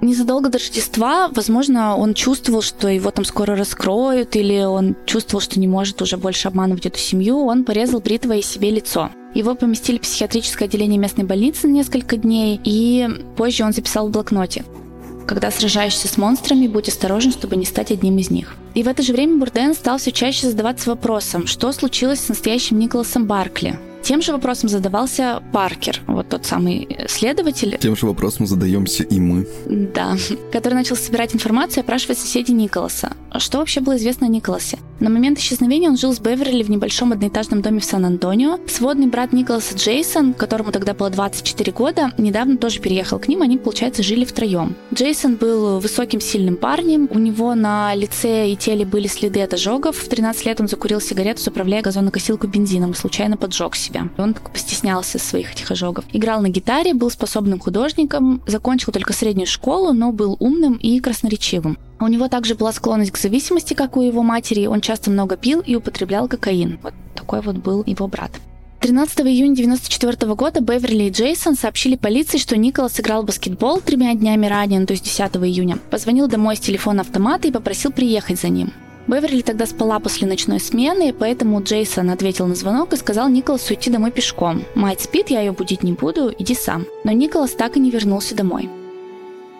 Незадолго до Рождества, возможно, он чувствовал, что его там скоро раскроют, или он чувствовал, что не может уже больше обманывать эту семью, он порезал бритвой себе лицо. Его поместили в психиатрическое отделение местной больницы на несколько дней, и позже он записал в блокноте. Когда сражаешься с монстрами, будь осторожен, чтобы не стать одним из них. И в это же время Бурден стал все чаще задаваться вопросом, что случилось с настоящим Николасом Баркли, тем же вопросом задавался Паркер, вот тот самый следователь. Тем же вопросом задаемся и мы. Да, который начал собирать информацию и опрашивать соседей Николаса. Что вообще было известно о Николасе? На момент исчезновения он жил с Беверли в небольшом одноэтажном доме в Сан-Антонио. Сводный брат Николаса Джейсон, которому тогда было 24 года, недавно тоже переехал к ним, они, получается, жили втроем. Джейсон был высоким, сильным парнем, у него на лице и теле были следы от ожогов. В 13 лет он закурил сигарету, заправляя газонокосилку бензином и случайно поджег себя. Он так постеснялся своих этих ожогов. Играл на гитаре, был способным художником, закончил только среднюю школу, но был умным и красноречивым. У него также была склонность к зависимости, как у его матери. Он часто много пил и употреблял кокаин. Вот такой вот был его брат. 13 июня 1994 года Беверли и Джейсон сообщили полиции, что Николас сыграл в баскетбол тремя днями ранее, то есть 10 июня. Позвонил домой с телефона автомата и попросил приехать за ним. Беверли тогда спала после ночной смены, поэтому Джейсон ответил на звонок и сказал Николасу идти домой пешком. «Мать спит, я ее будить не буду, иди сам». Но Николас так и не вернулся домой.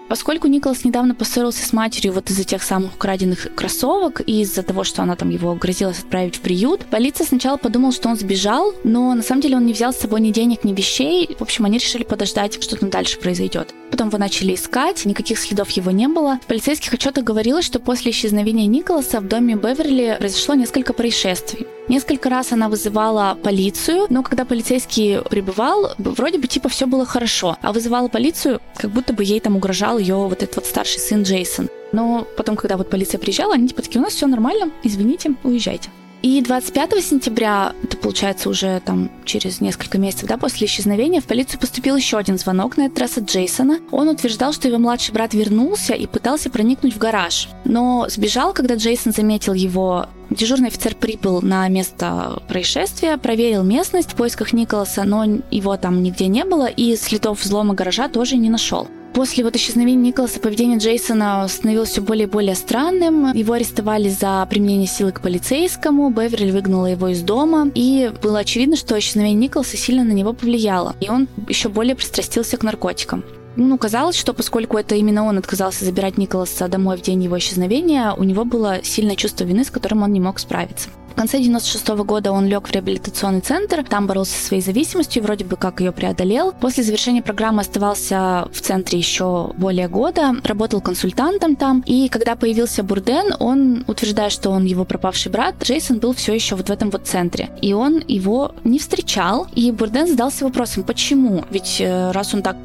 Поскольку Николас недавно поссорился с матерью вот из-за тех самых украденных кроссовок и из-за того, что она там его грозилась отправить в приют, полиция сначала подумала, что он сбежал, но на самом деле он не взял с собой ни денег, ни вещей. В общем, они решили подождать, что там дальше произойдет. Потом его начали искать, никаких следов его не было. В полицейских отчетах говорилось, что после исчезновения Николаса в доме Беверли произошло несколько происшествий. Несколько раз она вызывала полицию, но когда полицейский прибывал, вроде бы типа все было хорошо. А вызывала полицию, как будто бы ей там угрожал ее вот этот вот старший сын Джейсон. Но потом, когда вот полиция приезжала, они типа такие, у нас все нормально, извините, уезжайте. И 25 сентября, это получается уже там через несколько месяцев, да, после исчезновения, в полицию поступил еще один звонок, на этот раз от Джейсона. Он утверждал, что его младший брат вернулся и пытался проникнуть в гараж, но сбежал, когда Джейсон заметил его Дежурный офицер прибыл на место происшествия, проверил местность в поисках Николаса, но его там нигде не было, и следов взлома гаража тоже не нашел. После вот исчезновения Николаса поведение Джейсона становилось все более и более странным. Его арестовали за применение силы к полицейскому, Беверли выгнала его из дома, и было очевидно, что исчезновение Николаса сильно на него повлияло, и он еще более пристрастился к наркотикам. Ну, казалось, что поскольку это именно он отказался забирать Николаса домой в день его исчезновения, у него было сильное чувство вины, с которым он не мог справиться. В конце 96 -го года он лег в реабилитационный центр, там боролся со своей зависимостью, вроде бы как ее преодолел. После завершения программы оставался в центре еще более года, работал консультантом там, и когда появился Бурден, он, утверждает, что он его пропавший брат, Джейсон был все еще вот в этом вот центре, и он его не встречал, и Бурден задался вопросом, почему? Ведь э, раз он так,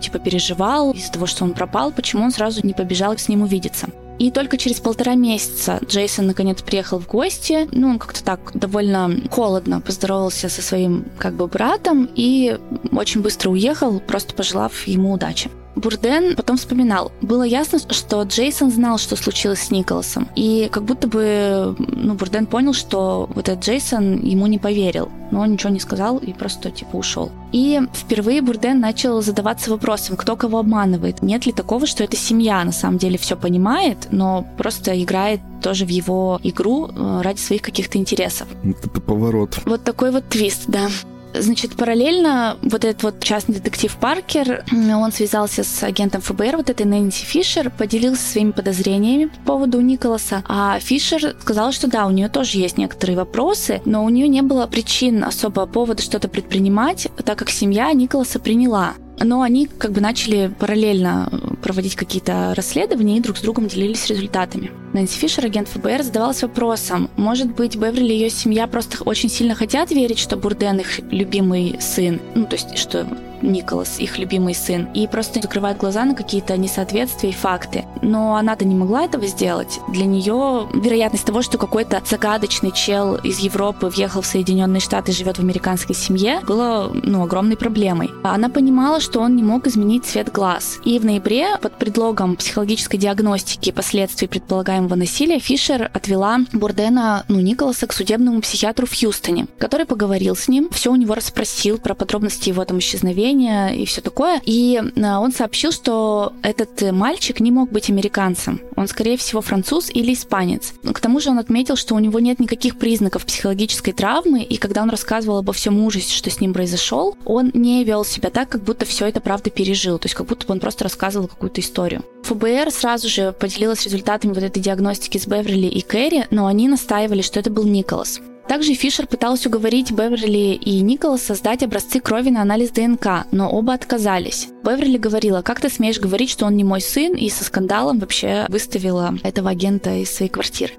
типа, переживал из-за того, что он пропал, почему он сразу не побежал с ним увидеться? И только через полтора месяца Джейсон наконец приехал в гости. Ну, он как-то так довольно холодно поздоровался со своим как бы братом и очень быстро уехал, просто пожелав ему удачи. Бурден потом вспоминал. Было ясно, что Джейсон знал, что случилось с Николасом. И как будто бы ну, Бурден понял, что вот этот Джейсон ему не поверил. Но он ничего не сказал и просто типа ушел. И впервые Бурден начал задаваться вопросом, кто кого обманывает. Нет ли такого, что эта семья на самом деле все понимает, но просто играет тоже в его игру э, ради своих каких-то интересов. Это поворот. Вот такой вот твист, да. Значит, параллельно вот этот вот частный детектив Паркер, он связался с агентом ФБР, вот этой Нэнси Фишер, поделился своими подозрениями по поводу Николаса, а Фишер сказал, что да, у нее тоже есть некоторые вопросы, но у нее не было причин особо повода что-то предпринимать, так как семья Николаса приняла Но они как бы начали параллельно проводить какие-то расследования и друг с другом делились результатами. Нэнси Фишер, агент ФБР, задавалась вопросом, может быть, Беверли и ее семья просто очень сильно хотят верить, что Бурден их любимый сын, ну, то есть, что Николас, их любимый сын, и просто закрывает глаза на какие-то несоответствия и факты. Но она-то не могла этого сделать. Для нее вероятность того, что какой-то загадочный чел из Европы въехал в Соединенные Штаты и живет в американской семье, было ну, огромной проблемой. Она понимала, что он не мог изменить цвет глаз. И в ноябре под предлогом психологической диагностики последствий предполагаемого насилия Фишер отвела Бурдена, ну, Николаса к судебному психиатру в Хьюстоне, который поговорил с ним, все у него расспросил про подробности его там исчезновения, поколения и все такое. И а, он сообщил, что этот мальчик не мог быть американцем. Он, скорее всего, француз или испанец. К тому же он отметил, что у него нет никаких признаков психологической травмы, и когда он рассказывал обо всем ужасе, что с ним произошел, он не вел себя так, как будто все это правда пережил. То есть как будто бы он просто рассказывал какую-то историю. ФБР сразу же поделилась результатами вот этой диагностики с Беверли и Кэрри, но они настаивали, что это был Николас. Также Фишер пыталась уговорить Беверли и Николас создать образцы крови на анализ ДНК, но оба отказались. Беверли говорила, как ты смеешь говорить, что он не мой сын, и со скандалом вообще выставила этого агента из своей квартиры.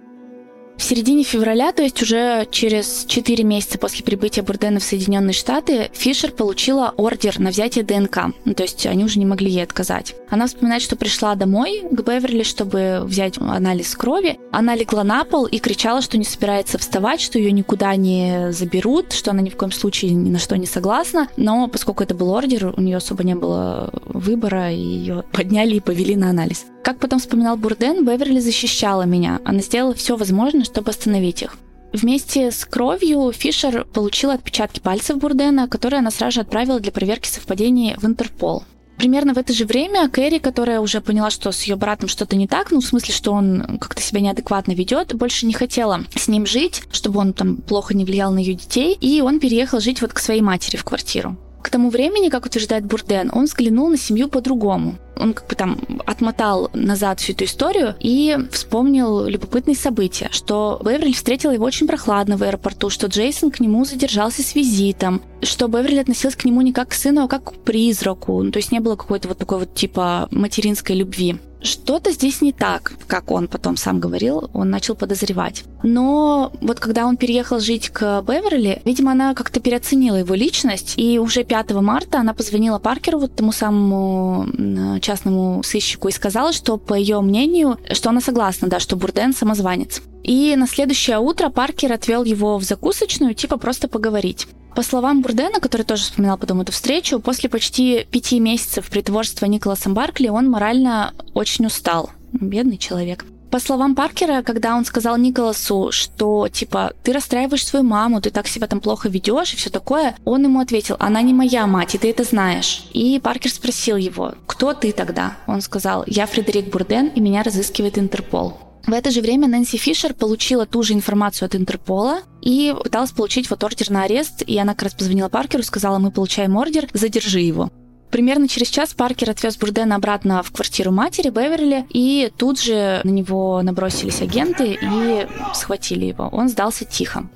В середине февраля, то есть уже через 4 месяца после прибытия Бурдена в Соединенные Штаты, Фишер получила ордер на взятие ДНК. Ну, то есть они уже не могли ей отказать. Она вспоминает, что пришла домой к Беверли, чтобы взять анализ крови. Она легла на пол и кричала, что не собирается вставать, что ее никуда не заберут, что она ни в коем случае ни на что не согласна. Но поскольку это был ордер, у нее особо не было выбора, и ее подняли и повели на анализ. Как потом вспоминал Бурден, Беверли защищала меня. Она сделала все возможное, чтобы остановить их. Вместе с кровью Фишер получила отпечатки пальцев Бурдена, которые она сразу же отправила для проверки совпадений в Интерпол. Примерно в это же время Кэрри, которая уже поняла, что с ее братом что-то не так, ну, в смысле, что он как-то себя неадекватно ведет, больше не хотела с ним жить, чтобы он там плохо не влиял на ее детей, и он переехал жить вот к своей матери в квартиру. К тому времени, как утверждает Бурден, он взглянул на семью по-другому. Он как бы там отмотал назад всю эту историю и вспомнил любопытные события, что Беверли встретила его очень прохладно в аэропорту, что Джейсон к нему задержался с визитом, что Беверли относилась к нему не как к сыну, а как к призраку. Ну, то есть не было какой-то вот такой вот типа материнской любви. Что-то здесь не так, как он потом сам говорил, он начал подозревать. Но вот когда он переехал жить к Беверли, видимо, она как-то переоценила его личность, и уже 5 марта она позвонила Паркеру, вот тому самому частному сыщику, и сказала, что, по ее мнению, что она согласна, да, что Бурден самозванец. И на следующее утро Паркер отвел его в закусочную, типа просто поговорить. По словам Бурдена, который тоже вспоминал потом эту встречу, после почти пяти месяцев притворства Николасом Баркли он морально очень устал. Бедный человек. По словам Паркера, когда он сказал Николасу, что, типа, ты расстраиваешь свою маму, ты так себя там плохо ведешь и все такое, он ему ответил, она не моя мать, и ты это знаешь. И Паркер спросил его, кто ты тогда? Он сказал, я Фредерик Бурден, и меня разыскивает Интерпол. В это же время Нэнси Фишер получила ту же информацию от Интерпола и пыталась получить вот ордер на арест, и она как раз позвонила Паркеру, сказала, мы получаем ордер, задержи его. Примерно через час Паркер отвез Бурдена обратно в квартиру матери Беверли, и тут же на него набросились агенты и схватили его. Он сдался тихо.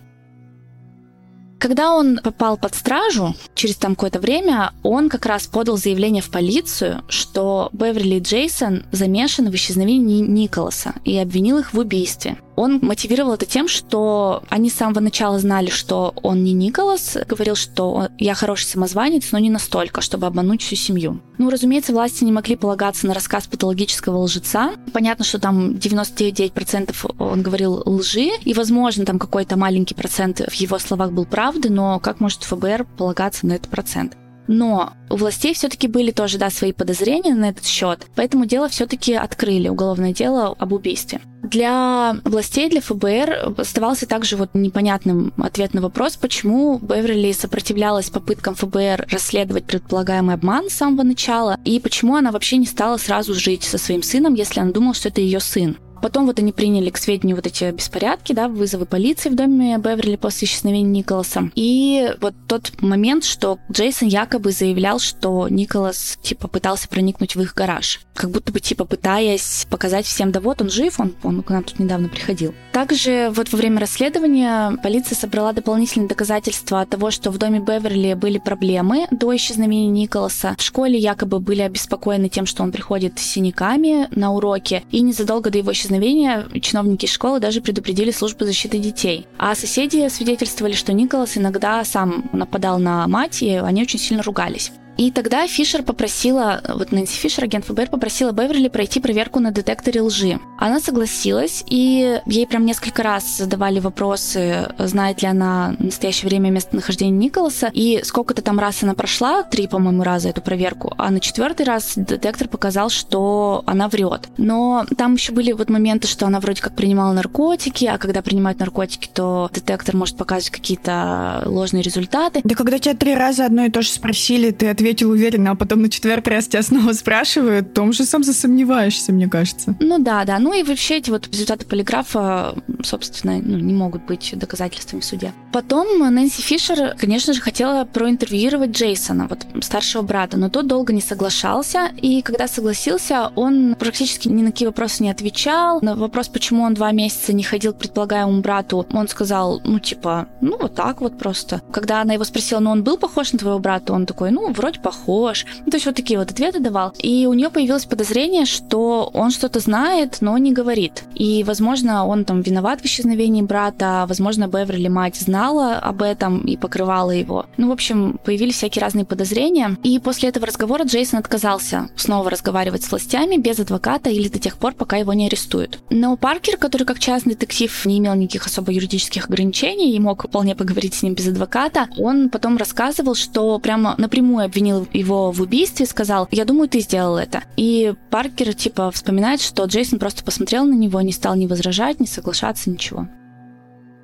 Когда он попал под стражу, через там какое-то время, он как раз подал заявление в полицию, что Беверли Джейсон замешаны в исчезновении Николаса и обвинил их в убийстве. Он мотивировал это тем, что они с самого начала знали, что он не Николас, говорил, что я хороший самозванец, но не настолько, чтобы обмануть всю семью. Ну, разумеется, власти не могли полагаться на рассказ патологического лжеца. Понятно, что там 99% он говорил лжи, и, возможно, там какой-то маленький процент в его словах был правды, но как может ФБР полагаться на этот процент? Но у властей все-таки были тоже, да, свои подозрения на этот счет, поэтому дело все-таки открыли, уголовное дело об убийстве. Для властей, для ФБР оставался также вот непонятным ответ на вопрос, почему Беверли сопротивлялась попыткам ФБР расследовать предполагаемый обман с самого начала, и почему она вообще не стала сразу жить со своим сыном, если она думала, что это ее сын. Потом вот они приняли к сведению вот эти беспорядки, да, вызовы полиции в доме Беверли после исчезновения Николаса. И вот тот момент, что Джейсон якобы заявлял, что Николас, типа, пытался проникнуть в их гараж. Как будто бы, типа, пытаясь показать всем, да вот он жив, он, он к нам тут недавно приходил. Также вот во время расследования полиция собрала дополнительные доказательства того, что в доме Беверли были проблемы до исчезновения Николаса. В школе якобы были обеспокоены тем, что он приходит с синяками на уроке. И незадолго до его исчезновения чиновники школы даже предупредили службу защиты детей. А соседи свидетельствовали, что Николас иногда сам нападал на мать, и они очень сильно ругались. И тогда Фишер попросила, вот Нэнси Фишер, агент ФБР, попросила Беверли пройти проверку на детекторе лжи. Она согласилась, и ей прям несколько раз задавали вопросы, знает ли она в настоящее время местонахождение Николаса, и сколько-то там раз она прошла, три, по-моему, раза эту проверку, а на четвертый раз детектор показал, что она врет. Но там еще были вот моменты, что она вроде как принимала наркотики, а когда принимают наркотики, то детектор может показывать какие-то ложные результаты. Да когда тебя три раза одно и то же спросили, ты ответил ответил уверенно, а потом на четвертый раз тебя снова спрашивают, то уже сам засомневаешься, мне кажется. Ну да, да. Ну и вообще эти вот результаты полиграфа, собственно, ну, не могут быть доказательствами в суде. Потом Нэнси Фишер, конечно же, хотела проинтервьюировать Джейсона, вот старшего брата, но тот долго не соглашался, и когда согласился, он практически ни на какие вопросы не отвечал. На вопрос, почему он два месяца не ходил к предполагаемому брату, он сказал, ну, типа, ну, вот так вот просто. Когда она его спросила, ну, он был похож на твоего брата, он такой, ну, вроде вроде похож. Ну, то есть вот такие вот ответы давал. И у нее появилось подозрение, что он что-то знает, но не говорит. И, возможно, он там виноват в исчезновении брата, возможно, Беверли мать знала об этом и покрывала его. Ну, в общем, появились всякие разные подозрения. И после этого разговора Джейсон отказался снова разговаривать с властями без адвоката или до тех пор, пока его не арестуют. Но Паркер, который как частный детектив не имел никаких особо юридических ограничений и мог вполне поговорить с ним без адвоката, он потом рассказывал, что прямо напрямую обвинил обвинил его в убийстве, сказал, я думаю, ты сделал это. И Паркер, типа, вспоминает, что Джейсон просто посмотрел на него, не стал ни возражать, ни соглашаться, ничего.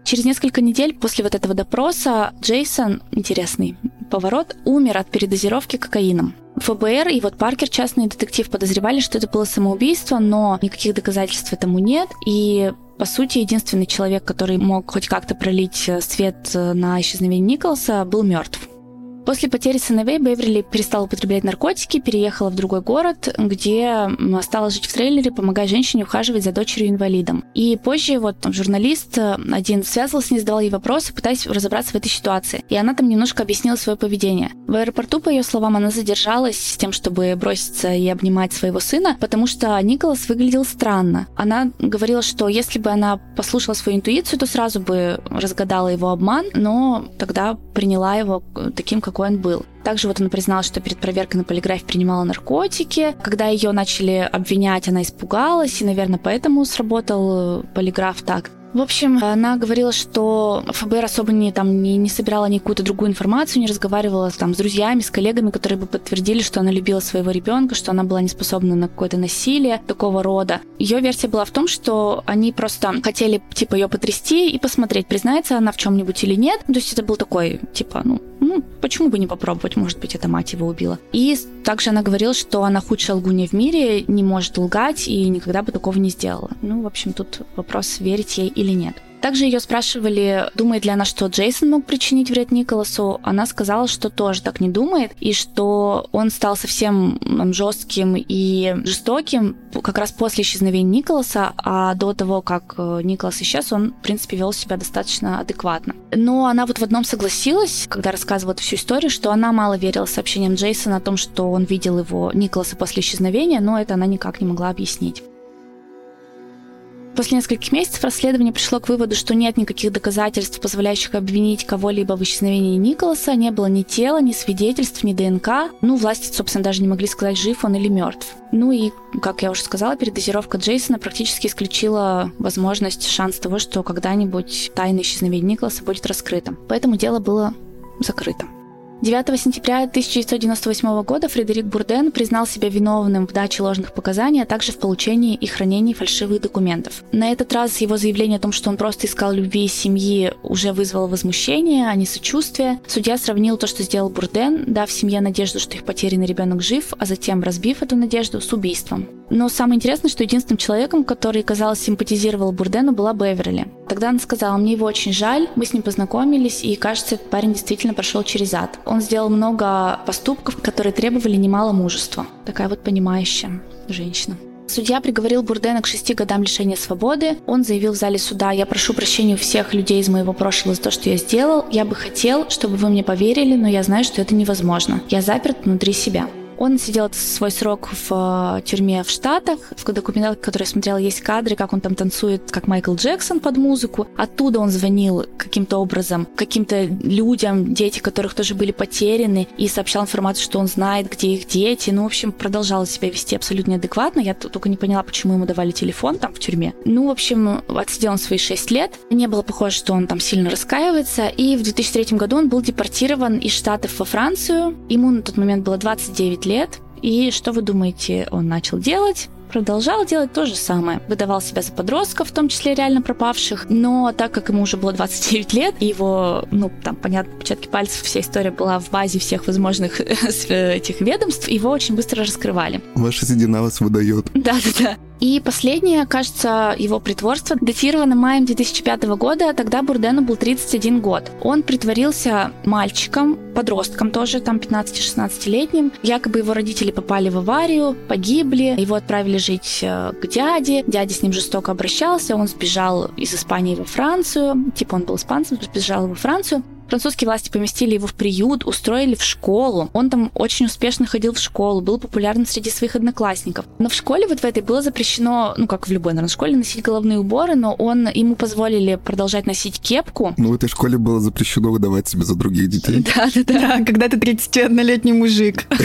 Через несколько недель после вот этого допроса Джейсон, интересный поворот, умер от передозировки кокаином. ФБР и вот Паркер, частный детектив, подозревали, что это было самоубийство, но никаких доказательств этому нет. И по сути, единственный человек, который мог хоть как-то пролить свет на исчезновение Николса, был мертв. После потери сыновей Беверли перестала употреблять наркотики, переехала в другой город, где стала жить в трейлере, помогая женщине ухаживать за дочерью-инвалидом. И позже вот там журналист э, один связывался с ней, задавал ей вопросы, пытаясь разобраться в этой ситуации. И она там немножко объяснила свое поведение. В аэропорту, по ее словам, она задержалась с тем, чтобы броситься и обнимать своего сына, потому что Николас выглядел странно. Она говорила, что если бы она послушала свою интуицию, то сразу бы разгадала его обман, но тогда приняла его таким, как какой он был. Также вот она призналась, что перед проверкой на полиграфе принимала наркотики. Когда ее начали обвинять, она испугалась, и, наверное, поэтому сработал полиграф так. В общем, она говорила, что ФБР особо не, там, не, не собирала никакую-то другую информацию, не разговаривала там, с друзьями, с коллегами, которые бы подтвердили, что она любила своего ребенка, что она была не способна на какое-то насилие такого рода. Ее версия была в том, что они просто хотели типа ее потрясти и посмотреть, признается она в чем-нибудь или нет. То есть это был такой, типа, ну, ну, почему бы не попробовать, может быть, эта мать его убила. И также она говорила, что она худшая лгунья в мире, не может лгать и никогда бы такого не сделала. Ну, в общем, тут вопрос, верить ей или нет. Также ее спрашивали, думает ли она, что Джейсон мог причинить вред Николасу. Она сказала, что тоже так не думает, и что он стал совсем жестким и жестоким как раз после исчезновения Николаса, а до того, как э, Николас исчез, он, в принципе, вел себя достаточно адекватно. Но она вот в одном согласилась, когда рассказывала всю историю, что она мало верила сообщениям Джейсона о том, что он видел его Николаса после исчезновения, но это она никак не могла объяснить. После нескольких месяцев расследование пришло к выводу, что нет никаких доказательств, позволяющих обвинить кого-либо в исчезновении Николаса, не было ни тела, ни свидетельств, ни ДНК. Ну, власти, собственно, даже не могли сказать, жив он или мертв. Ну и, как я уже сказала, передозировка Джейсона практически исключила возможность, шанс того, что когда-нибудь тайна исчезновения Николаса будет раскрыта. Поэтому дело было закрыто. 9 сентября 1998 года Фредерик Бурден признал себя виновным в даче ложных показаний, а также в получении и хранении фальшивых документов. На этот раз его заявление о том, что он просто искал любви и семьи, уже вызвало возмущение, а не сочувствие. Судья сравнил то, что сделал Бурден, дав семье надежду, что их потерянный ребенок жив, а затем разбив эту надежду с убийством. Но самое интересное, что единственным человеком, который, казалось, симпатизировал Бурдену, была Беверли. Тогда она сказала, мне его очень жаль, мы с ним познакомились, и кажется, этот парень действительно прошел через ад. Он сделал много поступков, которые требовали немало мужества. Такая вот понимающая женщина. Судья приговорил Бурдена к шести годам лишения свободы. Он заявил в зале суда, я прошу прощения у всех людей из моего прошлого за то, что я сделал. Я бы хотел, чтобы вы мне поверили, но я знаю, что это невозможно. Я заперт внутри себя. Он сидел свой срок в э, тюрьме в Штатах. В документах, которые я смотрела, есть кадры, как он там танцует, как Майкл Джексон под музыку. Оттуда он звонил каким-то образом каким-то людям, дети которых тоже были потеряны, и сообщал информацию, что он знает, где их дети. Ну, в общем, продолжал себя вести абсолютно адекватно. Я только не поняла, почему ему давали телефон там в тюрьме. Ну, в общем, отсидел он свои шесть лет. Не было похоже, что он там сильно раскаивается. И в 2003 году он был депортирован из Штатов во Францию. Ему на тот момент было 29 лет. И что вы думаете, он начал делать? продолжал делать то же самое. Выдавал себя за подростков, в том числе реально пропавших, но так как ему уже было 29 лет, его, ну, там, понятно, початки пальцев, вся история была в базе всех возможных этих ведомств, его очень быстро раскрывали. Ваша седина вас выдает. Да-да-да. И последнее, кажется, его притворство датировано маем 2005 года, тогда Бурдену был 31 год. Он притворился мальчиком, подростком тоже, там 15-16-летним. Якобы его родители попали в аварию, погибли, его отправили жить э, к дяде. Дядя с ним жестоко обращался, он сбежал из Испании во Францию, типа он был испанцем, сбежал во Францию. Французские власти поместили его в приют, устроили в школу. Он там очень успешно ходил в школу, был популярен среди своих одноклассников. Но в школе вот в этой было запрещено, ну как в любой, наверное, школе, носить головные уборы, но он, ему позволили продолжать носить кепку. Ну в этой школе было запрещено выдавать себя за других детей. Да, да, да. Когда ты 31-летний мужик.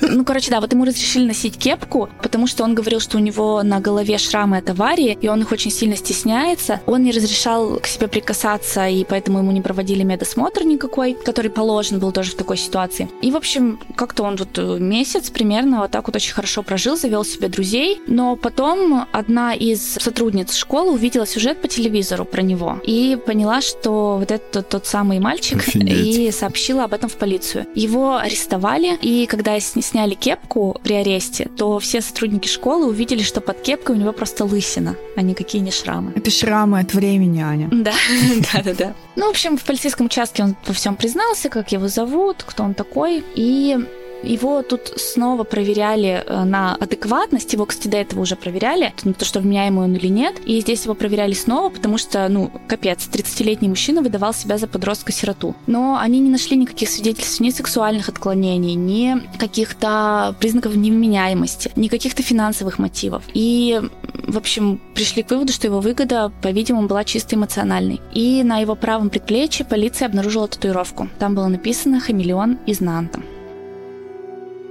Ну, короче, да, вот ему разрешили носить кепку, потому что он говорил, что у него на голове шрамы от аварии, и он их очень сильно стесняется. Он не разрешал к себе прикасаться, и поэтому ему не проводили проводили медосмотр никакой, который положен был тоже в такой ситуации. И, в общем, как-то он вот э, месяц примерно вот так вот очень хорошо прожил, завел себе друзей, но потом одна из сотрудниц школы увидела сюжет по телевизору про него и поняла, что вот это тот, тот самый мальчик, Офигеть. и сообщила об этом в полицию. Его арестовали, и когда сняли кепку при аресте, то все сотрудники школы увидели, что под кепкой у него просто лысина, а никакие не шрамы. Это шрамы от времени, Аня. Да, да, да, да. Ну, в общем, в полицейском полицейском участке он во всем признался, как его зовут, кто он такой. И его тут снова проверяли э, на адекватность. Его, кстати, до этого уже проверяли, на то, что вменяемый он или нет. И здесь его проверяли снова, потому что, ну, капец, 30-летний мужчина выдавал себя за подростка-сироту. Но они не нашли никаких свидетельств ни сексуальных отклонений, ни каких-то признаков невменяемости, ни каких-то финансовых мотивов. И, в общем, пришли к выводу, что его выгода, по-видимому, была чисто эмоциональной. И на его правом предплечье полиция обнаружила татуировку. Там было написано «Хамелеон из Нанта».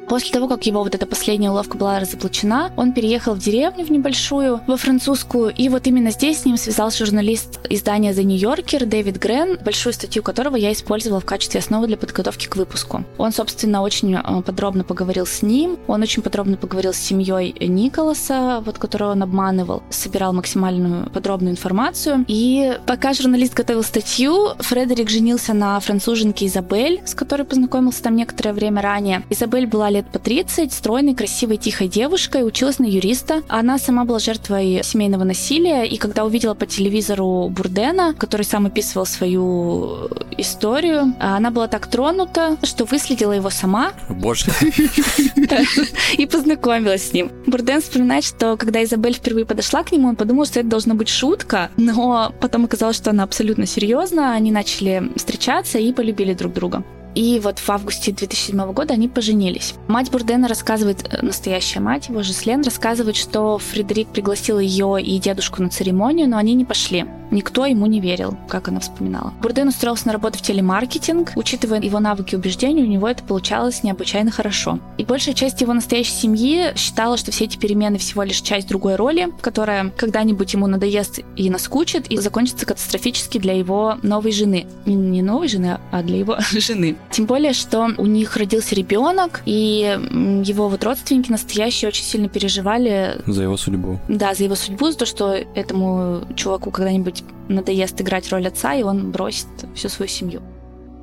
После того, как его вот эта последняя уловка была разоблачена, он переехал в деревню в небольшую, во французскую, и вот именно здесь с ним связался журналист издания The New Yorker Дэвид Грен, большую статью которого я использовала в качестве основы для подготовки к выпуску. Он, собственно, очень э, подробно поговорил с ним, он очень подробно поговорил с семьей Николаса, вот которого он обманывал, собирал максимальную подробную информацию. И пока журналист готовил статью, Фредерик женился на француженке Изабель, с которой познакомился там некоторое время ранее. Изабель была лет по 30, стройной, красивой, тихой девушкой, училась на юриста. Она сама была жертвой семейного насилия, и когда увидела по телевизору Бурдена, который сам описывал свою историю, она была так тронута, что выследила его сама. Боже. И познакомилась с ним. Бурден вспоминает, что когда Изабель впервые подошла к нему, он подумал, что это должна быть шутка, но потом оказалось, что она абсолютно серьезна. Они начали встречаться и полюбили друг друга. И вот в августе 2007 года они поженились. Мать Бурдена рассказывает, э, настоящая мать его, Жеслен, рассказывает, что Фредерик пригласил ее и дедушку на церемонию, но они не пошли. Никто ему не верил, как она вспоминала. Бурден устроился на работу в телемаркетинг. Учитывая его навыки и убеждения, у него это получалось необычайно хорошо. И большая часть его настоящей семьи считала, что все эти перемены всего лишь часть другой роли, которая когда-нибудь ему надоест и наскучит, и закончится катастрофически для его новой жены. Не новой жены, а для его жены. Тем более, что у них родился ребенок, и его вот родственники настоящие очень сильно переживали... За его судьбу. Да, за его судьбу, за то, что этому чуваку когда-нибудь надоест играть роль отца, и он бросит всю свою семью.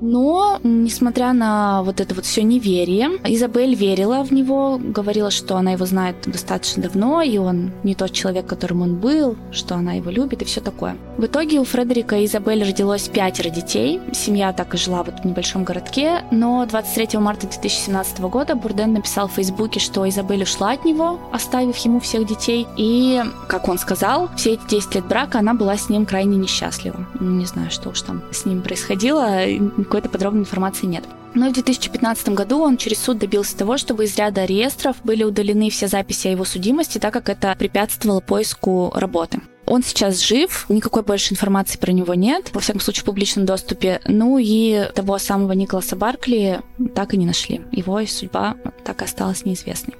Но, несмотря на вот это вот все неверие, Изабель верила в него, говорила, что она его знает достаточно давно, и он не тот человек, которым он был, что она его любит и все такое. В итоге у Фредерика и Изабель родилось пятеро детей. Семья так и жила вот в небольшом городке, но 23 марта 2017 года Бурден написал в Фейсбуке, что Изабель ушла от него, оставив ему всех детей, и, как он сказал, все эти 10 лет брака она была с ним крайне несчастлива. Не знаю, что уж там с ним происходило, какой-то подробной информации нет. Но в 2015 году он через суд добился того, чтобы из ряда реестров были удалены все записи о его судимости, так как это препятствовало поиску работы. Он сейчас жив, никакой больше информации про него нет, во всяком случае в публичном доступе. Ну и того самого Николаса Баркли так и не нашли. Его судьба так и осталась неизвестной.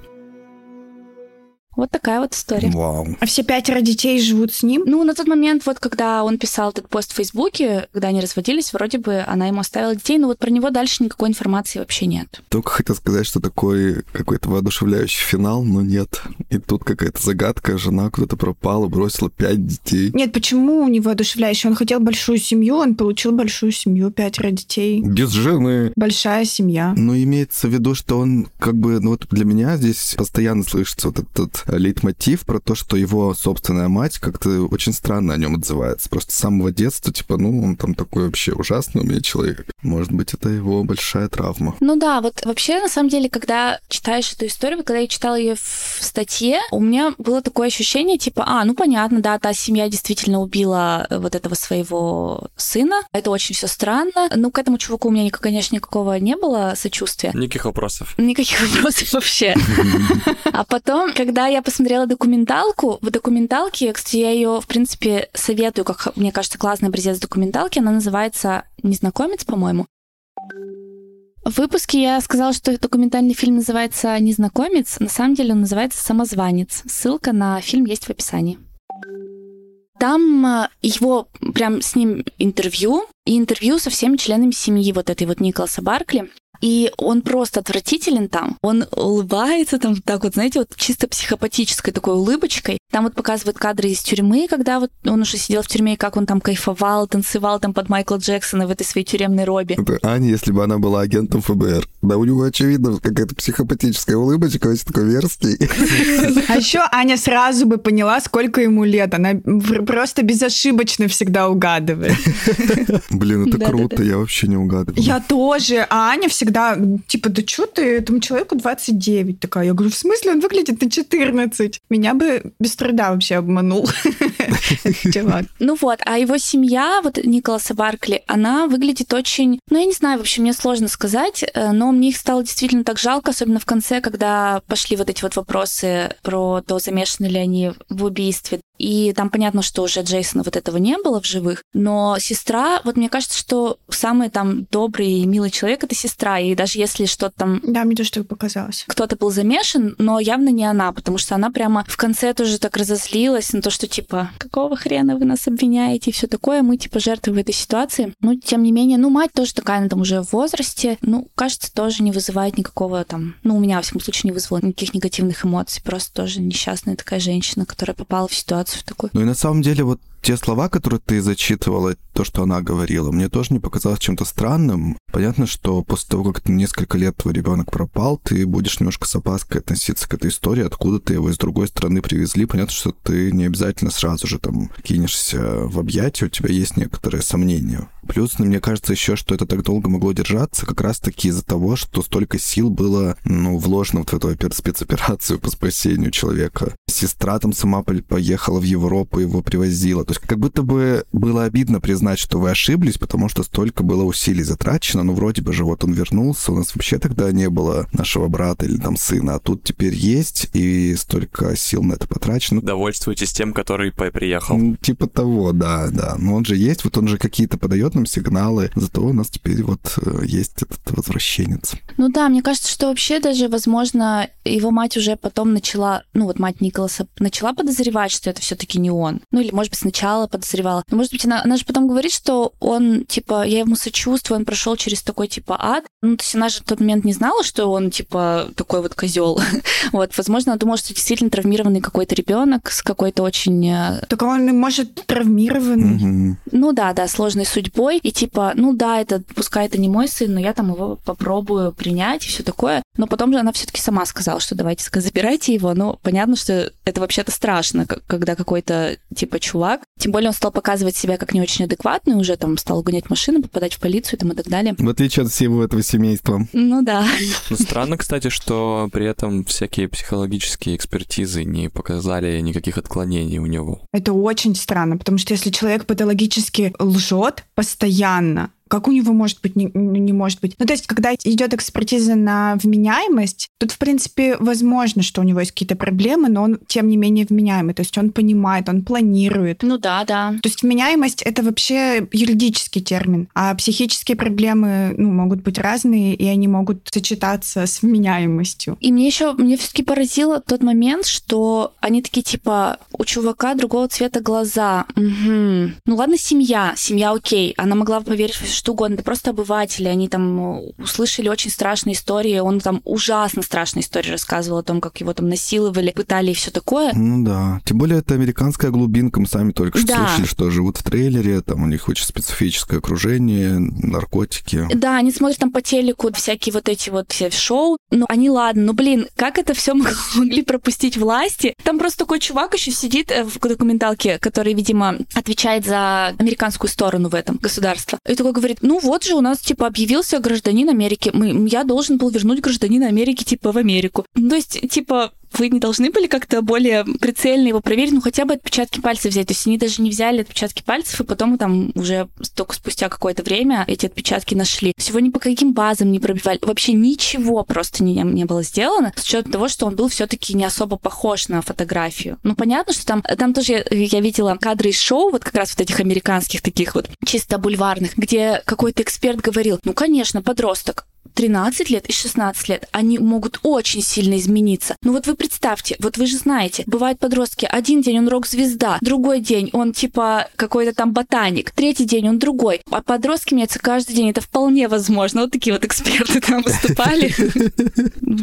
Вот такая вот история. Вау. А все пятеро детей живут с ним? Ну, на тот момент, вот когда он писал этот пост в Фейсбуке, когда они разводились, вроде бы она ему оставила детей, но вот про него дальше никакой информации вообще нет. Только хотел сказать, что такой какой-то воодушевляющий финал, но нет. И тут какая-то загадка, жена куда-то пропала, бросила пять детей. Нет, почему не воодушевляющий? Он хотел большую семью, он получил большую семью, пятеро детей. Без жены. Большая семья. Но имеется в виду, что он как бы, ну вот для меня здесь постоянно слышится вот этот лейтмотив про то, что его собственная мать как-то очень странно о нем отзывается. Просто с самого детства, типа, ну, он там такой вообще ужасный у меня человек. Может быть, это его большая травма. Ну да, вот вообще, на самом деле, когда читаешь эту историю, когда я читала ее в статье, у меня было такое ощущение, типа, а, ну понятно, да, та семья действительно убила вот этого своего сына. Это очень все странно. Ну, к этому чуваку у меня, конечно, никакого не было сочувствия. Никаких вопросов. Никаких вопросов вообще. А потом, когда я посмотрела документалку, в документалке, кстати, я ее, в принципе, советую, как мне кажется, классный образец документалки, она называется «Незнакомец», по-моему. В выпуске я сказала, что документальный фильм называется «Незнакомец». На самом деле он называется «Самозванец». Ссылка на фильм есть в описании. Там э, его прям с ним интервью, и интервью со всеми членами семьи вот этой вот Николаса Баркли. И он просто отвратителен там. Он улыбается там так вот, знаете, вот чисто психопатической такой улыбочкой. Там вот показывают кадры из тюрьмы, когда вот он уже сидел в тюрьме, и как он там кайфовал, танцевал там под Майкла Джексона в этой своей тюремной робе. Это Аня, если бы она была агентом ФБР. Да у него, очевидно, какая-то психопатическая улыбочка, весь такой верский. А еще Аня сразу бы поняла, сколько ему лет. Она просто безошибочно всегда угадывает. Блин, это круто, я вообще не угадываю. Я тоже. А Аня всегда всегда, типа, да что ты, этому человеку 29 такая. Я говорю, в смысле, он выглядит на 14? Меня бы без труда вообще обманул. Ну вот, а его семья, вот Николаса Баркли, она выглядит очень... Ну, я не знаю, вообще, мне сложно сказать, э, но мне их стало действительно так жалко, особенно в конце, когда пошли вот эти вот вопросы про то, замешаны ли они в убийстве. И там понятно, что уже Джейсона вот этого не было в живых. Но сестра, вот мне кажется, что самый там добрый и милый человек — это сестра. И даже если что-то там... Да, мне тоже так показалось. Кто-то был замешан, но явно не она, потому что она прямо в конце тоже так разозлилась на то, что типа, какого хрена вы нас обвиняете и все такое, мы типа жертвы в этой ситуации. Ну, тем не менее, ну, мать тоже такая, она там уже в возрасте, ну, кажется, тоже не вызывает никакого там, ну, у меня, во всяком случае, не вызвало никаких негативных эмоций, просто тоже несчастная такая женщина, которая попала в ситуацию в такую. Ну и на самом деле вот те слова, которые ты зачитывала, то, что она говорила, мне тоже не показалось чем-то странным. Понятно, что после того, как несколько лет твой ребенок пропал, ты будешь немножко с опаской относиться к этой истории, откуда ты его из другой страны привезли. Понятно, что ты не обязательно сразу же там кинешься в объятия, у тебя есть некоторые сомнения. Плюс, ну, мне кажется еще, что это так долго могло держаться как раз-таки из-за того, что столько сил было, ну, вложено вот в эту спецоперацию по спасению человека. Сестра там сама поехала в Европу, его привозила. То есть как будто бы было обидно признать, что вы ошиблись, потому что столько было усилий затрачено, ну, вроде бы же вот он вернулся, у нас вообще тогда не было нашего брата или там сына, а тут теперь есть, и столько сил на это потрачено. Довольствуйтесь тем, который приехал. Типа того, да, да. Но он же есть, вот он же какие-то подает нам сигналы, зато у нас теперь вот э, есть этот возвращенец. Ну да, мне кажется, что вообще даже, возможно, его мать уже потом начала, ну вот мать Николаса начала подозревать, что это все-таки не он. Ну или, может быть, сначала подозревала. Но, может быть, она, она же потом говорит, что он, типа, я ему сочувствую, он прошел через такой, типа, ад. Ну, то есть она же в тот момент не знала, что он, типа, такой вот козел. вот, возможно, она думала, что действительно травмированный какой-то ребенок с какой-то очень... Э, так он, может, травмированный. Ну да, да, сложной судьбой такой, и типа, ну да, это, пускай это не мой сын, но я там его попробую принять и все такое. Но потом же она все-таки сама сказала, что давайте забирайте его. Но понятно, что это вообще-то страшно, когда какой-то типа чувак, тем более он стал показывать себя как не очень адекватный, уже там стал гонять машину, попадать в полицию там, и так далее. В отличие от всего этого семейства. Ну да. Ну, странно, кстати, что при этом всякие психологические экспертизы не показали никаких отклонений у него. Это очень странно, потому что если человек патологически лжет постоянно, как у него может быть, не, не может быть? Ну, то есть, когда идет экспертиза на вменяемость, тут, в принципе, возможно, что у него есть какие-то проблемы, но он, тем не менее, вменяемый. То есть он понимает, он планирует. Ну да, да. То есть вменяемость — это вообще юридический термин, а психические проблемы ну, могут быть разные, и они могут сочетаться с вменяемостью. И мне еще, мне все-таки поразило тот момент, что они такие, типа, у чувака другого цвета глаза. Угу. Ну ладно, семья, семья окей. Она могла поверить, что угодно, это просто обыватели, они там э, услышали очень страшные истории, он там ужасно страшные истории рассказывал о том, как его там насиловали, пытали и все такое. Ну да, тем более это американская глубинка, мы сами только что да. слышали, что живут в трейлере, там у них очень специфическое окружение, наркотики. Да, они смотрят там по телеку всякие вот эти вот все шоу, ну они ладно, ну блин, как это все могли пропустить власти? Там просто такой чувак еще сидит э, в документалке, который, видимо, отвечает за американскую сторону в этом государстве. И такой говорит, говорит, ну вот же у нас, типа, объявился гражданин Америки. Мы, я должен был вернуть гражданина Америки, типа, в Америку. То есть, типа, вы не должны были как-то более прицельно его проверить, ну хотя бы отпечатки пальцев взять. То есть они даже не взяли отпечатки пальцев, и потом там уже только спустя какое-то время эти отпечатки нашли. Всего ни по каким базам не пробивали. Вообще ничего просто не, не было сделано, с учетом того, что он был все-таки не особо похож на фотографию. Ну понятно, что там, там тоже я, я видела кадры из шоу, вот как раз вот этих американских таких вот чисто бульварных, где какой-то эксперт говорил, ну конечно, подросток, 13 лет и 16 лет, они могут очень сильно измениться. Ну вот вы представьте, вот вы же знаете, бывают подростки, один день он рок-звезда, другой день он типа какой-то там ботаник, третий день он другой. А подростки меняются каждый день, это вполне возможно. Вот такие вот эксперты там выступали.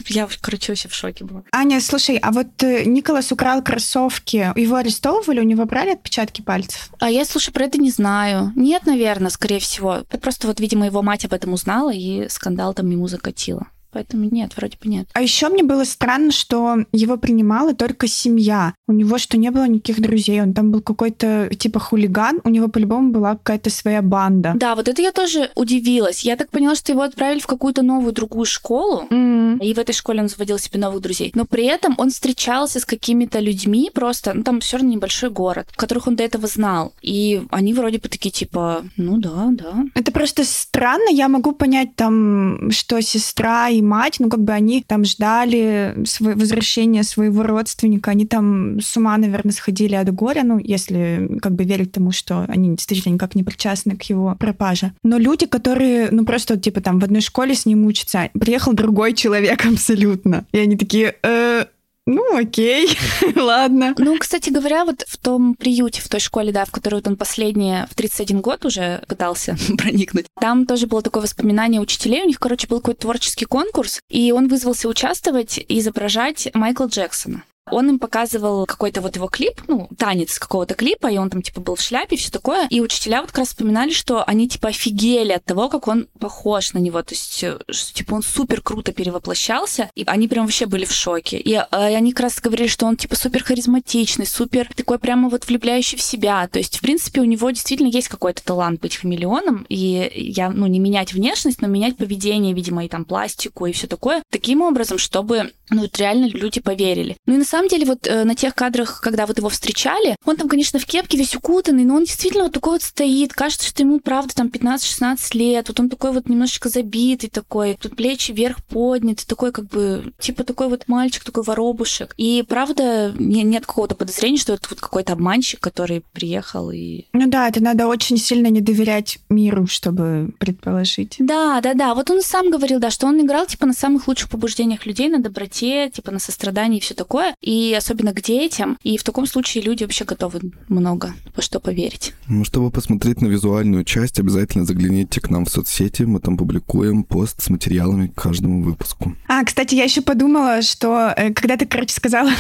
Я, короче, вообще в шоке была. Аня, слушай, а вот э, Николас украл кроссовки, его арестовывали, у него брали отпечатки пальцев? А я, слушай, про это не знаю. Нет, наверное, скорее всего. Это просто вот, видимо, его мать об этом узнала, и скандал там ему закатила. Поэтому нет, вроде бы нет. А еще мне было странно, что его принимала только семья. У него что, не было никаких друзей? Он там был какой-то типа хулиган, у него по-любому была какая-то своя банда. Да, вот это я тоже удивилась. Я так поняла, что его отправили в какую-то новую другую школу, mm. и в этой школе он заводил себе новых друзей. Но при этом он встречался с какими-то людьми просто, ну там все равно небольшой город, которых он до этого знал. И они вроде бы такие типа, ну да, да. Это просто странно. Я могу понять там, что сестра и мать, ну, как бы они там ждали свое возвращения своего родственника, они там с ума, наверное, сходили от горя, ну, если как бы верить тому, что они действительно никак не причастны к его пропаже. Но люди, которые, ну, просто, типа, там в одной школе с ним учатся, приехал другой человек абсолютно. И они такие, э, ну, окей, ладно. Ну, кстати говоря, вот в том приюте, в той школе, да, в которую он последние в 31 год уже пытался проникнуть, там тоже было такое воспоминание учителей. У них, короче, был какой-то творческий конкурс, и он вызвался участвовать и изображать Майкла Джексона. Он им показывал какой-то вот его клип, ну, танец какого-то клипа, и он там, типа, был в шляпе, все такое. И учителя вот как раз вспоминали, что они, типа, офигели от того, как он похож на него. То есть, э, что, типа, он супер круто перевоплощался, и они прям вообще были в шоке. И, и они как раз говорили, что он, типа, супер харизматичный, супер такой прямо вот влюбляющий в себя. То есть, в принципе, у него действительно есть какой-то талант быть хамелеоном, и я, ну, не менять внешность, но менять поведение, видимо, и там пластику, и все такое, таким образом, чтобы, ну, реально люди поверили. Ну, и на самом самом деле, вот э, на тех кадрах, когда вот его встречали, он там, конечно, в кепке весь укутанный, но он действительно вот такой вот стоит. Кажется, что ему, правда, там 15-16 лет. Вот он такой вот немножечко забитый такой. Тут плечи вверх подняты, такой как бы, типа такой вот мальчик, такой воробушек. И, правда, не, нет какого-то подозрения, что это вот какой-то обманщик, который приехал и... Ну да, это надо очень сильно не доверять миру, чтобы предположить. Да, да, да. Вот он сам говорил, да, что он играл, типа, на самых лучших побуждениях людей, на доброте, типа, на сострадании и все такое. И особенно к детям. И в таком случае люди вообще готовы много во что поверить. Ну, чтобы посмотреть на визуальную часть, обязательно загляните к нам в соцсети. Мы там публикуем пост с материалами к каждому выпуску. А, кстати, я еще подумала, что э, когда ты, короче, сказала,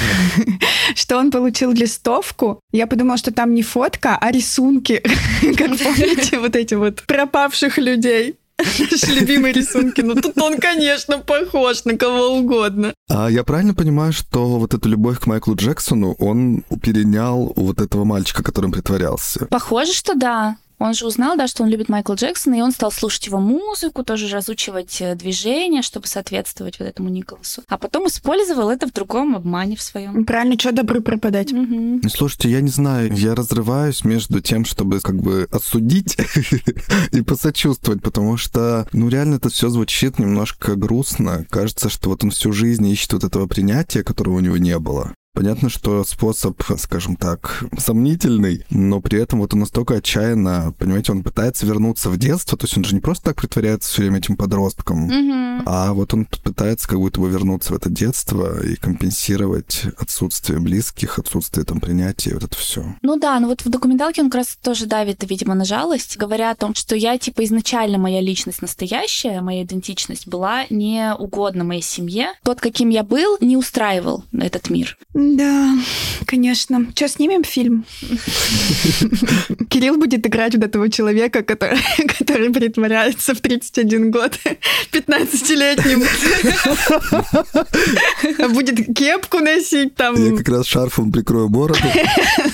что он получил листовку, я подумала, что там не фотка, а рисунки. Как помните, вот эти вот пропавших людей. Наши любимые рисунки. Ну тут он, конечно, похож на кого угодно. А я правильно понимаю, что вот эту любовь к Майклу Джексону он перенял у вот этого мальчика, которым притворялся? Похоже, что да. Он же узнал, да, что он любит Майкла Джексона, и он стал слушать его музыку, тоже разучивать э, движения, чтобы соответствовать вот этому Николасу. А потом использовал это в другом обмане в своем. Правильно, что добры пропадать. Угу. Слушайте, я не знаю, я разрываюсь между тем, чтобы как бы осудить и посочувствовать, потому что, ну, реально это все звучит немножко грустно. Кажется, что вот он всю жизнь ищет вот этого принятия, которого у него не было. Понятно, что способ, скажем так, сомнительный, но при этом вот он настолько отчаянно, понимаете, он пытается вернуться в детство, то есть он же не просто так притворяется все время этим подростком, Угу. а вот он пытается как будто бы вернуться в это детство и компенсировать отсутствие близких, отсутствие там принятия, вот это все. Ну да, ну вот в документалке он как раз тоже давит, видимо, на жалость, говоря о том, что я, типа, изначально моя личность настоящая, моя идентичность была не угодна моей семье. Тот, каким я был, не устраивал этот мир. Да, конечно. Что, снимем фильм? Кирилл будет играть вот этого человека, который, который притворяется в 31 год 15-летним. Будет кепку носить там. Я как раз шарфом прикрою бороду,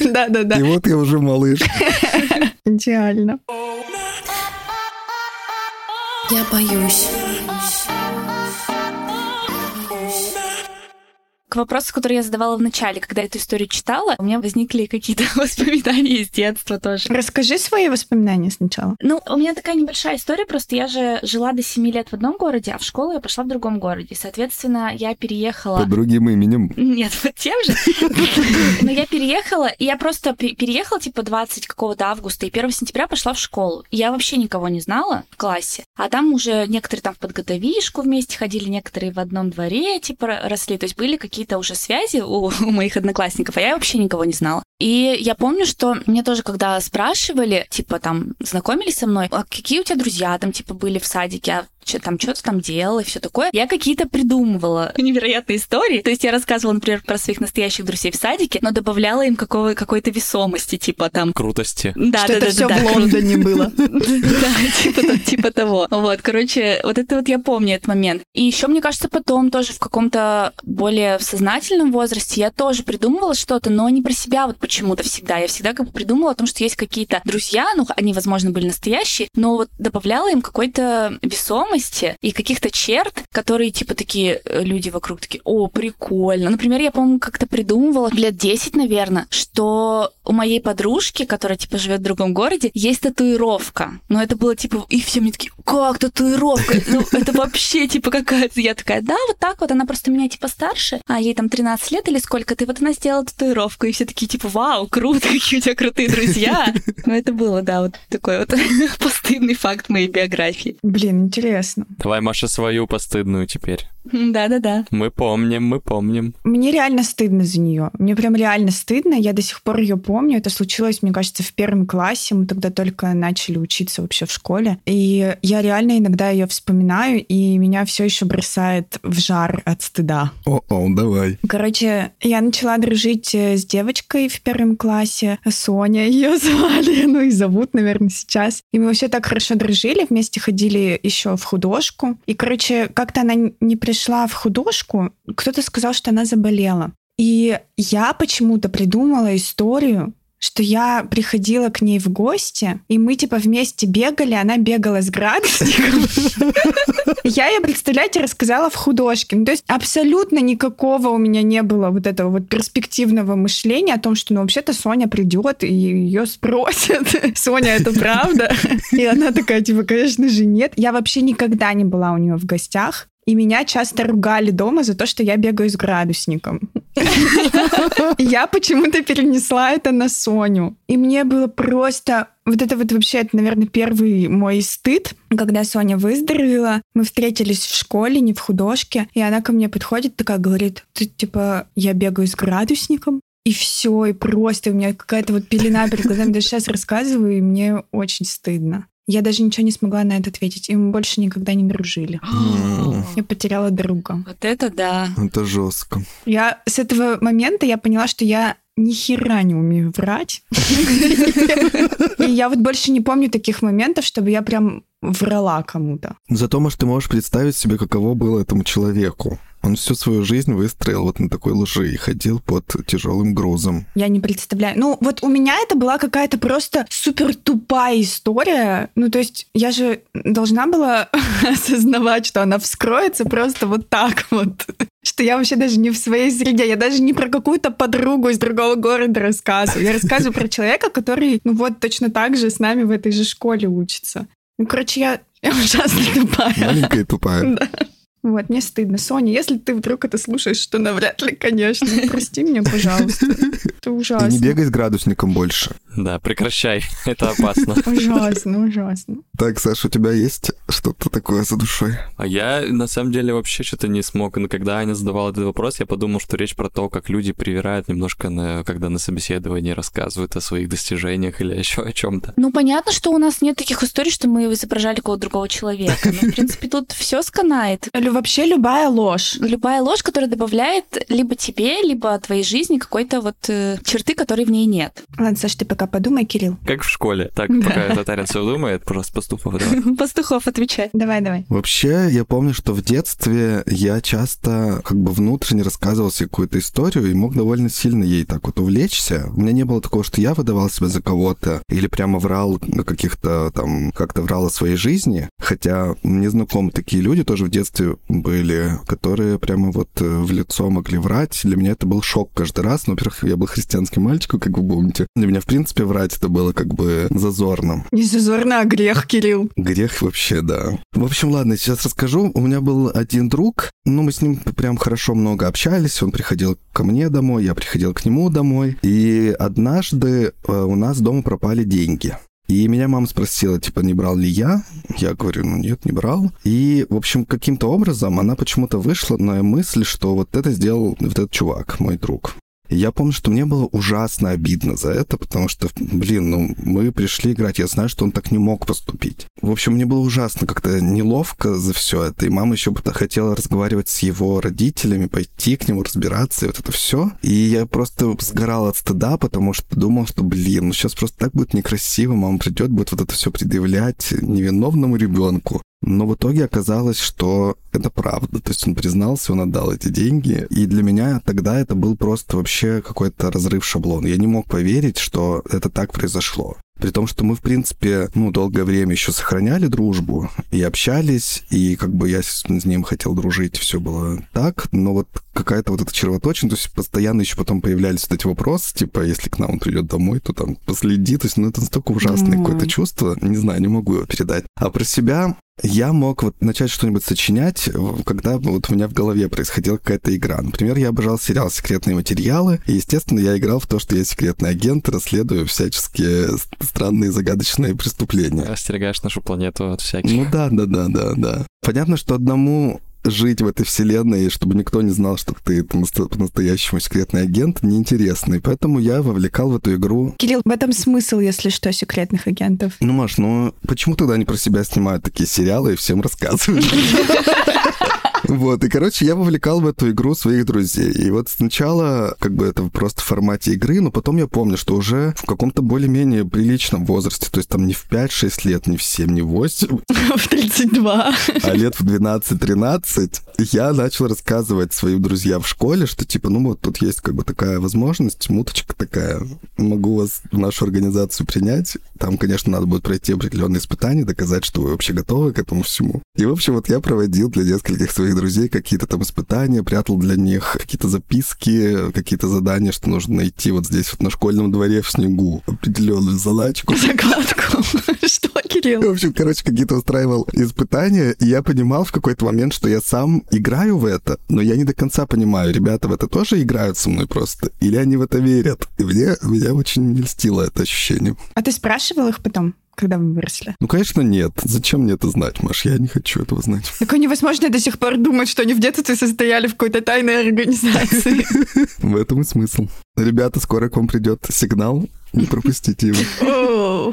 Да-да-да. и вот я уже малыш. Идеально. Я боюсь. К вопросу, который я задавала в начале, когда эту историю читала, у меня возникли какие-то воспоминания из детства тоже. Расскажи свои воспоминания сначала. Ну, у меня такая небольшая история, просто я же жила до 7 лет в одном городе, а в школу я пошла в другом городе. Соответственно, я переехала... Под другим именем. Нет, вот тем же. Но я переехала, и я просто пе- переехала типа 20 какого-то августа, и 1 сентября пошла в школу. Я вообще никого не знала в классе. А там уже некоторые там в подготовишку вместе ходили, некоторые в одном дворе типа росли. То есть были какие-то уже связи у, у моих одноклассников, а я вообще никого не знала. И я помню, что мне тоже, когда спрашивали, типа там знакомились со мной, а какие у тебя друзья там типа были в садике, а чё- там что-то там делал и все такое. Я какие-то придумывала невероятные истории. То есть я рассказывала, например, про своих настоящих друзей в садике, но добавляла им какого, какой-то весомости, типа там... Крутости. Да, Что да, это да, все да, в да, Лондоне было. да, типа, типа того. Вот, короче, вот это вот я помню этот момент. И еще, мне кажется, потом тоже в каком-то более сознательном возрасте я тоже придумывала что-то, но не про себя вот почему-то всегда. Я всегда как бы придумывала о том, что есть какие-то друзья, ну, они, возможно, были настоящие, но вот добавляла им какой-то весомости и каких-то черт, которые, типа, такие э, люди вокруг такие, о, прикольно. Например, я, по-моему, как-то придумывала лет 10, наверное, что у моей подружки, которая, типа, живет в другом городе, есть татуировка. Но это было, типа, и все мне такие, как татуировка? Ну, это вообще, типа, какая-то... Я такая, да, вот так вот, она просто меня, типа, старше, а ей там 13 лет или сколько, ты вот она сделала татуировку, и все такие, типа, вау, круто, какие у тебя крутые друзья. Ну, это было, да, вот такой вот постыдный факт моей биографии. Блин, интересно. Давай, Маша, свою постыдную теперь. Да-да-да. Мы помним, мы помним. Мне реально стыдно за нее. Мне прям реально стыдно. Я до сих пор ее помню. Это случилось, мне кажется, в первом классе. Мы тогда только начали учиться вообще в школе. И я реально иногда ее вспоминаю, и меня все еще бросает в жар от стыда. О-о, давай. Короче, я начала дружить э, с девочкой в первом классе. Соня ее звали, ну и зовут, наверное, сейчас. И мы вообще так хорошо дружили, вместе ходили еще в художку. И, короче, как-то она не пришла в художку, кто-то сказал, что она заболела. И я почему-то придумала историю, что я приходила к ней в гости, и мы типа вместе бегали, она бегала с градусником. Я ей, представляете, рассказала в художке. Ну, то есть абсолютно никакого у меня не было вот этого вот перспективного мышления о том, что ну вообще-то Соня придет и ее спросят. Соня, это правда? И она такая, типа, конечно же, нет. Я вообще никогда не была у нее в гостях. И меня часто ругали дома за то, что я бегаю с градусником. Я почему-то перенесла это на Соню. И мне было просто... Вот это вот вообще, это, наверное, первый мой стыд, когда Соня выздоровела. Мы встретились в школе, не в художке, и она ко мне подходит, такая говорит, ты, типа, я бегаю с градусником? И все, и просто у меня какая-то вот пелена перед глазами. Даже сейчас рассказываю, и мне очень стыдно. Я даже ничего не смогла на это ответить. И мы больше никогда не дружили. Я потеряла друга. Вот это да. Это жестко. Я с этого момента я поняла, что я ни хера не умею врать. И я вот больше не помню таких моментов, чтобы я прям врала кому-то. Зато, может, ты можешь представить себе, каково было этому человеку. Он всю свою жизнь выстроил вот на такой лжи и ходил под тяжелым грузом. Я не представляю. Ну, вот у меня это была какая-то просто супер тупая история. Ну, то есть я же должна была осознавать, что она вскроется просто вот так вот. Что я вообще даже не в своей среде. Я даже не про какую-то подругу из другого города рассказываю. Я рассказываю про человека, который, ну вот, точно так же с нами в этой же школе учится. Ну, короче, я, я ужасно тупая. Маленькая и тупая. Да. Вот, мне стыдно. Соня, если ты вдруг это слушаешь, что навряд ли, конечно. Прости меня, пожалуйста. Это ужасно. И не бегай с градусником больше. Да, прекращай, это опасно. Ужасно, ужасно. Так, Саша, у тебя есть что-то такое за душой? А я, на самом деле, вообще что-то не смог. Но когда Аня задавала этот вопрос, я подумал, что речь про то, как люди привирают немножко, на, когда на собеседовании рассказывают о своих достижениях или еще о чем-то. Ну, понятно, что у нас нет таких историй, что мы изображали кого-то другого человека. Но, в принципе, тут все сканает. Вообще любая ложь. Любая ложь, которая добавляет либо тебе, либо твоей жизни какой-то вот э, черты, которой в ней нет. Ладно, Саш, ты пока подумай, Кирилл. Как в школе. Так, пока татарин все думает, просто Пастухов давай. Пастухов, отвечай. Давай, давай. Вообще, я помню, что в детстве я часто как бы внутренне рассказывал себе какую-то историю и мог довольно сильно ей так вот увлечься. У меня не было такого, что я выдавал себя за кого-то или прямо врал на каких-то там, как-то врал о своей жизни. Хотя мне знакомы такие люди тоже в детстве были, которые прямо вот э, в лицо могли врать. Для меня это был шок каждый раз. Ну, во-первых, я был христианским мальчиком, как вы помните. Для меня, в принципе, врать это было как бы зазорным. Не зазорно, а грех, Кирилл. Грех вообще, да. В общем, ладно, сейчас расскажу. У меня был один друг, ну, мы с ним прям хорошо много общались. Он приходил ко мне домой, я приходил к нему домой. И однажды э, у нас дома пропали деньги. И меня мама спросила, типа, не брал ли я? Я говорю, ну нет, не брал. И, в общем, каким-то образом она почему-то вышла на мысль, что вот это сделал вот этот чувак, мой друг. Я помню, что мне было ужасно обидно за это, потому что, блин, ну, мы пришли играть, я знаю, что он так не мог поступить. В общем, мне было ужасно как-то неловко за все это, и мама еще хотела разговаривать с его родителями, пойти к нему разбираться, и вот это все. И я просто сгорал от стыда, потому что думал, что, блин, ну сейчас просто так будет некрасиво, мама придет, будет вот это все предъявлять невиновному ребенку. Но в итоге оказалось, что это правда. То есть он признался, он отдал эти деньги. И для меня тогда это был просто вообще какой-то разрыв шаблона. Я не мог поверить, что это так произошло. При том, что мы, в принципе, ну, долгое время еще сохраняли дружбу и общались, и как бы я с, ним хотел дружить, все было так, но вот какая-то вот эта червоточина, то есть постоянно еще потом появлялись вот эти вопросы, типа, если к нам он придет домой, то там последи, то есть, ну, это настолько ужасное mm. какое-то чувство, не знаю, не могу его передать. А про себя я мог вот начать что-нибудь сочинять, когда вот у меня в голове происходила какая-то игра. Например, я обожал сериал «Секретные материалы», и, естественно, я играл в то, что я секретный агент, расследую всяческие странные загадочные преступления. Остерегаешь нашу планету от всяких. Ну да, да, да, да, да. Понятно, что одному жить в этой вселенной, чтобы никто не знал, что ты по-настоящему секретный агент, неинтересно. И поэтому я вовлекал в эту игру. Кирилл, в этом смысл, если что, секретных агентов. Ну, Маш, ну почему тогда они про себя снимают такие сериалы и всем рассказывают? Вот, и, короче, я вовлекал в эту игру своих друзей. И вот сначала, как бы, это просто в формате игры, но потом я помню, что уже в каком-то более-менее приличном возрасте, то есть там не в 5-6 лет, не в 7, не в 8. В 32. А лет в 12-13 я начал рассказывать своим друзьям в школе, что, типа, ну вот тут есть как бы такая возможность, муточка такая, могу вас в нашу организацию принять. Там, конечно, надо будет пройти определенные испытания, доказать, что вы вообще готовы к этому всему. И, в общем, вот я проводил для нескольких своих своих друзей какие-то там испытания, прятал для них какие-то записки, какие-то задания, что нужно найти вот здесь вот на школьном дворе в снегу определенную заначку. Закладку. Что, Кирилл? В общем, короче, какие-то устраивал испытания, и я понимал в какой-то момент, что я сам играю в это, но я не до конца понимаю, ребята в это тоже играют со мной просто, или они в это верят. И мне, меня очень не льстило это ощущение. А ты спрашивал их потом? Когда вы выросли? Ну, конечно, нет. Зачем мне это знать, Маш? Я не хочу этого знать. Так они, возможно, до сих пор думают, что они в детстве состояли в какой-то тайной организации. В этом и смысл. Ребята, скоро к вам придет сигнал не пропустите его.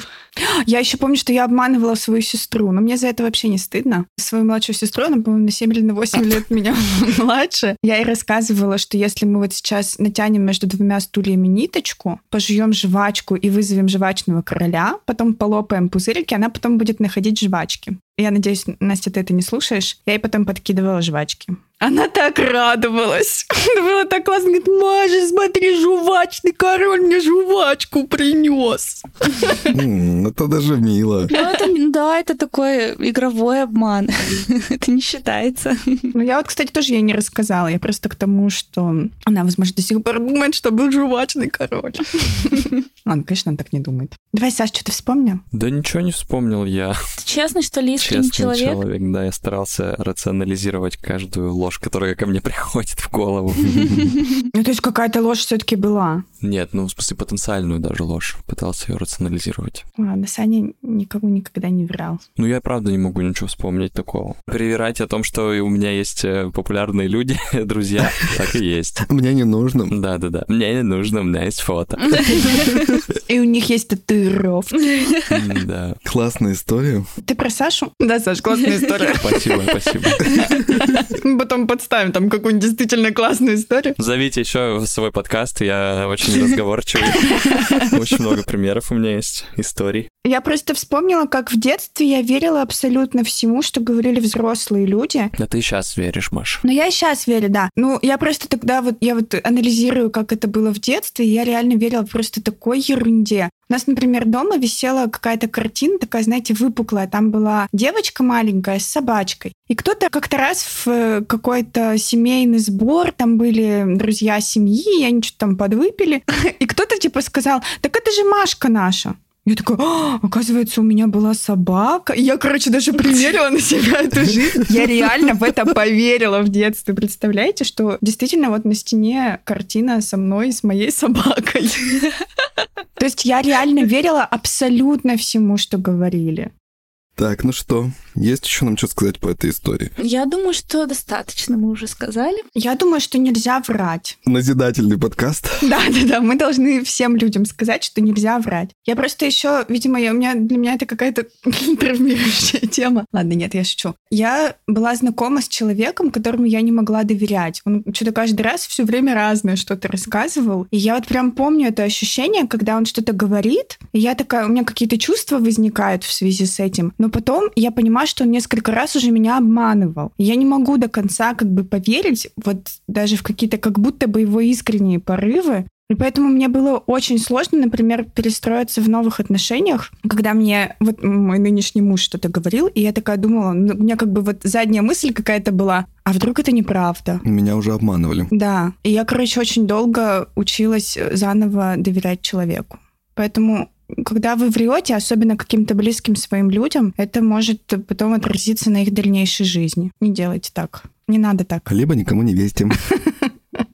Я еще помню, что я обманывала свою сестру, но мне за это вообще не стыдно. Свою младшую сестру, она, по-моему, на 7 или на 8 лет меня младше. Я ей рассказывала, что если мы вот сейчас натянем между двумя стульями ниточку, пожуем жвачку и вызовем жвачного короля, потом полопаем пузырики, она потом будет находить жвачки. Я надеюсь, Настя, ты это не слушаешь. Я ей потом подкидывала жвачки. Она так радовалась. Было так классно. Говорит, Маша, смотри, жвачный король мне жвачку принес. Это даже мило. Ну, это, да, это такой игровой обман. Это не считается. Ну, я вот, кстати, тоже ей не рассказала. Я просто к тому, что она, возможно, до сих пор думает, что был жвачный король. Ладно, конечно, она так не думает. Давай, Саш, что ты вспомнил? Да ничего не вспомнил я. Ты честный, что ли, искренний Честный человек? человек, да, я старался рационализировать каждую ложь, которая ко мне приходит в голову. Ну, то есть какая-то ложь все-таки была. Нет, ну, в смысле, потенциальную даже ложь. Пытался ее рационализировать. Ладно, Саня никому никогда не врал. Ну, я правда не могу ничего вспомнить такого. Привирать о том, что у меня есть э, популярные люди, друзья, так и есть. Мне не нужно. Да-да-да. Мне не нужно, у меня есть фото. И у них есть татуировки. Да. Классная история. Ты про Сашу? Да, Саш, классная история. Спасибо, спасибо. Мы Потом подставим там какую-нибудь действительно классную историю. Зовите еще свой подкаст, я очень разговорчивый. Очень много примеров у меня есть, историй. Я просто вспомнила, как в детстве я верила абсолютно всему, что говорили взрослые люди. Да ты сейчас веришь, Маш. Но я сейчас верю, да. Ну, я просто тогда вот, я вот анализирую, как это было в детстве, и я реально верила просто такой ерунде. У нас, например, дома висела какая-то картина, такая, знаете, выпуклая. Там была девочка маленькая с собачкой. И кто-то как-то раз в э, какой-то семейный сбор, там были друзья семьи, и они что-то там подвыпили. И кто-то типа сказал, так это же Машка наша. Я такая, «А, оказывается, у меня была собака. И я, короче, даже примерила на себя эту жизнь. Я реально в это поверила в детстве. Представляете, что действительно вот на стене картина со мной, с моей собакой. То есть я реально верила абсолютно всему, что говорили. Так, ну что, есть еще нам что сказать по этой истории? Я думаю, что достаточно мы уже сказали. Я думаю, что нельзя врать. Назидательный подкаст. Да, да, да. Мы должны всем людям сказать, что нельзя врать. Я просто еще, видимо, я, у меня для меня это какая-то травмирующая тема. Ладно, нет, я шучу. Я была знакома с человеком, которому я не могла доверять. Он что-то каждый раз все время разное что-то рассказывал. И я вот прям помню это ощущение, когда он что-то говорит, и я такая, у меня какие-то чувства возникают в связи с этим. Но потом я понимаю, что он несколько раз уже меня обманывал. Я не могу до конца как бы поверить вот даже в какие-то как будто бы его искренние порывы. И поэтому мне было очень сложно, например, перестроиться в новых отношениях, когда мне вот мой нынешний муж что-то говорил, и я такая думала, ну, у меня как бы вот задняя мысль какая-то была, а вдруг это неправда? Меня уже обманывали. Да. И я, короче, очень долго училась заново доверять человеку. Поэтому когда вы врете, особенно каким-то близким своим людям, это может потом отразиться на их дальнейшей жизни. Не делайте так. Не надо так. Либо никому не верьте.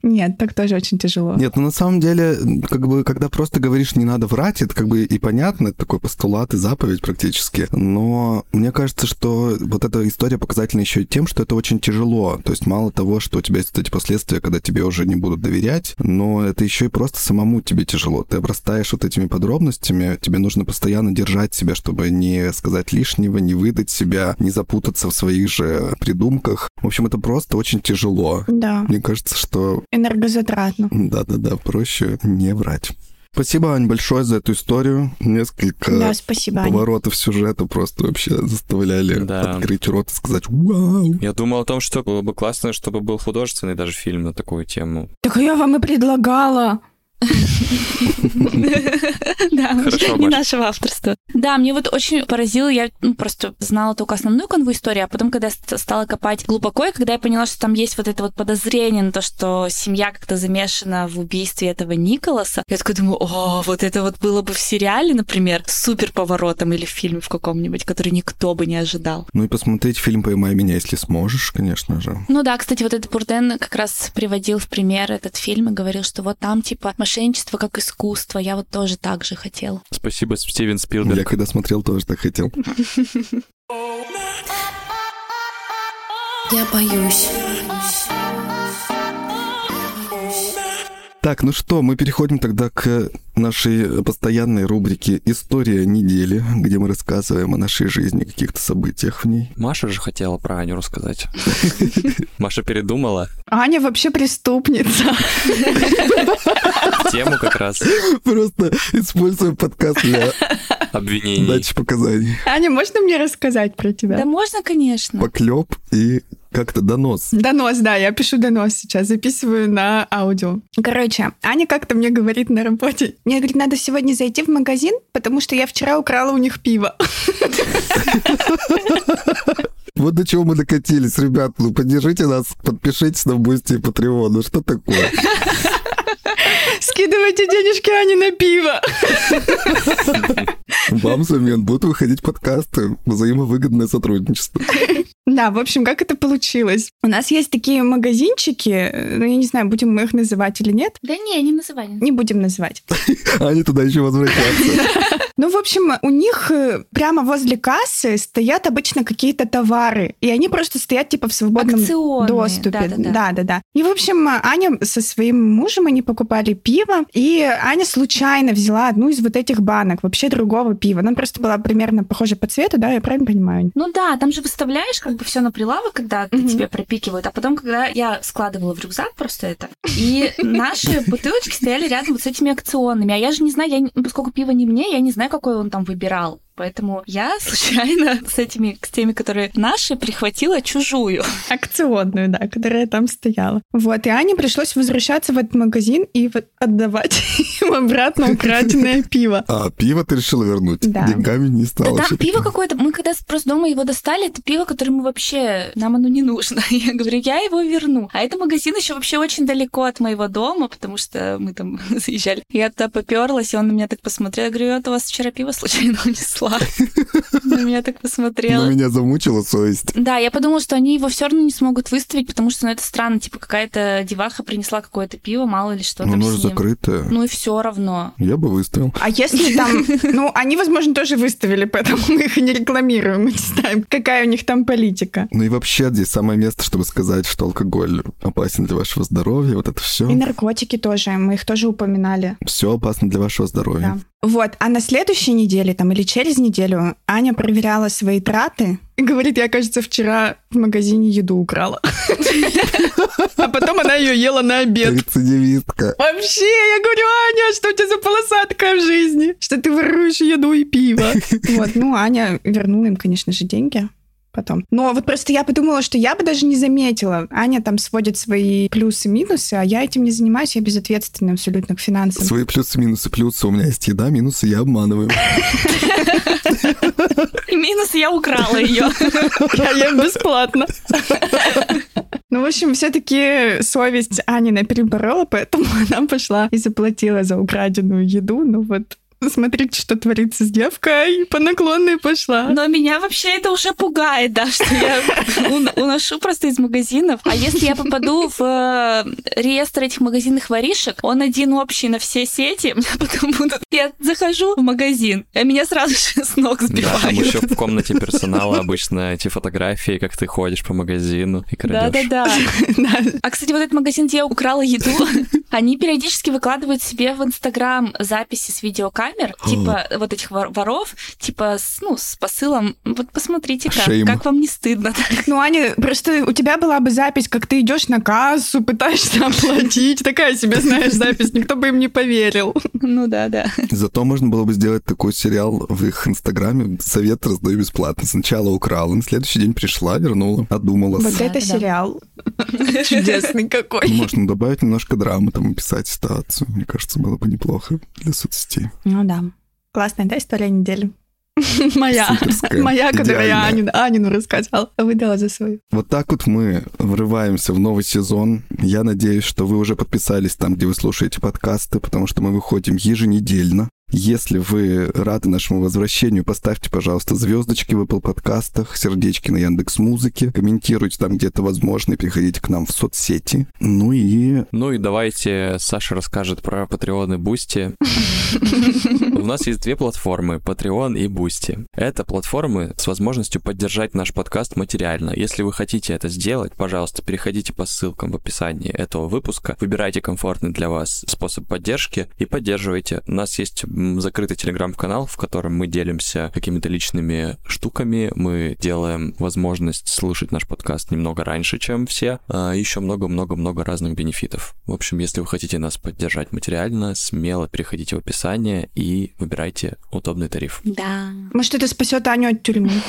Нет, так тоже очень тяжело. Нет, ну на самом деле, как бы, когда просто говоришь, не надо врать, это как бы и понятно, это такой постулат и заповедь практически. Но мне кажется, что вот эта история показательна еще и тем, что это очень тяжело. То есть мало того, что у тебя есть эти последствия, когда тебе уже не будут доверять, но это еще и просто самому тебе тяжело. Ты обрастаешь вот этими подробностями, тебе нужно постоянно держать себя, чтобы не сказать лишнего, не выдать себя, не запутаться в своих же придумках. В общем, это просто очень тяжело. Да. Мне кажется, что Энергозатратно. да-да-да, проще не врать. Спасибо, Ань, большое за эту историю. Несколько Да, спасибо, Аня. поворотов сюжета просто вообще заставляли Да. открыть рот и сказать «Вау!». Я думал о том, что было бы классно, чтобы был художественный даже фильм на такую тему. Так я вам и предлагала. Да, не нашего авторства. Да, мне вот очень поразило, я ну, просто знала только основную канву истории, а потом, когда я ст- стала копать глубоко, и когда я поняла, что там есть вот это вот подозрение на то, что семья как-то замешана в убийстве этого Николаса, я такой думаю, о, вот это вот было бы в сериале, например, с супер поворотом или в фильме в каком-нибудь, который никто бы не ожидал. Ну и посмотреть фильм «Поймай меня, если сможешь», конечно же. Ну да, кстати, вот этот Бурден как раз приводил в пример этот фильм и говорил, что вот там типа мошенничество как искусство, я вот тоже так же хотел. Спасибо, Стивен Я Спилберг. когда смотрел, тоже так хотел. Я боюсь. Так, ну что, мы переходим тогда к нашей постоянной рубрике «История недели», где мы рассказываем о нашей жизни, каких-то событиях в ней. Маша же хотела про Аню рассказать. Маша передумала Аня вообще преступница. тему как раз Просто используем подкаст для обвинений. дачи показаний. Аня, можно мне рассказать про тебя? Да можно, конечно. Поклеп и как-то донос. Донос, да, я пишу донос сейчас, записываю на аудио. Короче, Аня как-то мне говорит на работе, мне говорит, надо сегодня зайти в магазин, потому что я вчера украла у них пиво. Вот до чего мы докатились, ребят. Ну, поддержите нас, подпишитесь на Boosty и Patreon. Ну что такое? Скидывайте денежки Ане на пиво. Вам взамен будут выходить подкасты. Взаимовыгодное сотрудничество. Да, в общем, как это получилось? У нас есть такие магазинчики, ну, я не знаю, будем мы их называть или нет. Да не, не называй. Не будем называть. Они туда еще возвращаться. Ну, в общем, у них э, прямо возле кассы стоят обычно какие-то товары, и они просто стоят типа в свободном Акционные, доступе. да-да-да. да, да, да. И, в общем, Аня со своим мужем, они покупали пиво, и Аня случайно взяла одну из вот этих банок, вообще другого пива. Она просто была примерно похожа по цвету, да, я правильно понимаю? Ну да, там же выставляешь как бы все на прилавок, когда Мгм. тебе пропикивают, а потом, когда я складывала в рюкзак просто это, и наши бутылочки стояли рядом вот с этими акционными, а я же не знаю, я, поскольку пиво не мне, я не знаю, какой он там выбирал. Поэтому я случайно с этими, с теми, которые наши, прихватила чужую. Акционную, да, которая там стояла. Вот, и Ане пришлось возвращаться в этот магазин и вот отдавать им обратно украденное пиво. А пиво ты решила вернуть? Да. Деньгами не Да стало. там всё-таки. пиво какое-то, мы когда просто дома его достали, это пиво, которое мы вообще, нам оно не нужно. Я говорю, я его верну. А это магазин еще вообще очень далеко от моего дома, потому что мы там заезжали. Я туда поперлась, и он на меня так посмотрел. Я говорю, это у вас вчера пиво случайно унесла. На меня так Но посмотрела. меня замучила совесть. Да, я подумала, что они его все равно не смогут выставить, потому что, ну, это странно, типа, какая-то деваха принесла какое-то пиво, мало ли что Ну, оно же закрытое. Ну и все равно. Я бы выставил. А если там... Ну, они, возможно, тоже выставили, поэтому мы их и не рекламируем. Мы не знаем, какая у них там политика. Ну и вообще здесь самое место, чтобы сказать, что алкоголь опасен для вашего здоровья. Вот это все. И наркотики тоже, мы их тоже упоминали. Все опасно для вашего здоровья. Да. Вот, а на следующей неделе там или через неделю Аня проверяла свои траты и говорит, я, кажется, вчера в магазине еду украла. А потом она ее ела на обед. Рецидивистка. Вообще, я говорю, Аня, что у тебя за полоса такая в жизни? Что ты воруешь еду и пиво? Вот, ну, Аня вернула им, конечно же, деньги потом. Но вот просто я подумала, что я бы даже не заметила. Аня там сводит свои плюсы-минусы, а я этим не занимаюсь, я безответственна абсолютно к финансам. Свои плюсы, минусы, плюсы. У меня есть еда, минусы я обманываю. Минус я украла ее. Я ем бесплатно. Ну, в общем, все-таки совесть Анина переборола, поэтому она пошла и заплатила за украденную еду. Ну вот, смотрите, что творится с девкой, по наклонной пошла. Но меня вообще это уже пугает, да, что я ун- уношу просто из магазинов. А если я попаду в э, реестр этих магазинных воришек, он один общий на все сети, потом будут... Я захожу в магазин, а меня сразу же с ног Да, там сбивают. еще в комнате персонала обычно эти фотографии, как ты ходишь по магазину и крадешь. Да-да-да. Да. А, кстати, вот этот магазин, где я украла еду, они периодически выкладывают себе в Инстаграм записи с видеокамер, камер, типа вот этих вор- воров, типа с, ну, с посылом, вот посмотрите, как, как вам не стыдно. Ну, Аня, просто у тебя была бы запись, как ты идешь на кассу, пытаешься оплатить. Такая себе, знаешь, запись, никто бы им не поверил. Ну да, да. Зато можно было бы сделать такой сериал в их инстаграме. Совет раздаю бесплатно. Сначала украла, на следующий день пришла, вернула, одумалась. Вот это сериал. Чудесный какой. Можно добавить немножко драмы, там, описать ситуацию. Мне кажется, было бы неплохо для соцсетей. Ну да. Классная, да, история недели? Моя. Суперская, Моя, которую я идеальная. Анину, Анину рассказала. Выдала за свою. Вот так вот мы врываемся в новый сезон. Я надеюсь, что вы уже подписались там, где вы слушаете подкасты, потому что мы выходим еженедельно. Если вы рады нашему возвращению, поставьте, пожалуйста, звездочки в Apple подкастах, сердечки на Яндекс Музыке, комментируйте там где-то возможно, и приходите к нам в соцсети. Ну и Ну и давайте Саша расскажет про Patreon и Boosty. У нас есть две платформы, Patreon и Boosty. Это платформы с возможностью поддержать наш подкаст материально. Если вы хотите это сделать, пожалуйста, переходите по ссылкам в описании этого выпуска, выбирайте комфортный для вас способ поддержки и поддерживайте. У нас есть закрытый телеграм-канал, в котором мы делимся какими-то личными штуками, мы делаем возможность слушать наш подкаст немного раньше, чем все, а еще много-много-много разных бенефитов. В общем, если вы хотите нас поддержать материально, смело переходите в описание и выбирайте удобный тариф. Да. Может, это спасет Аню от тюрьмы.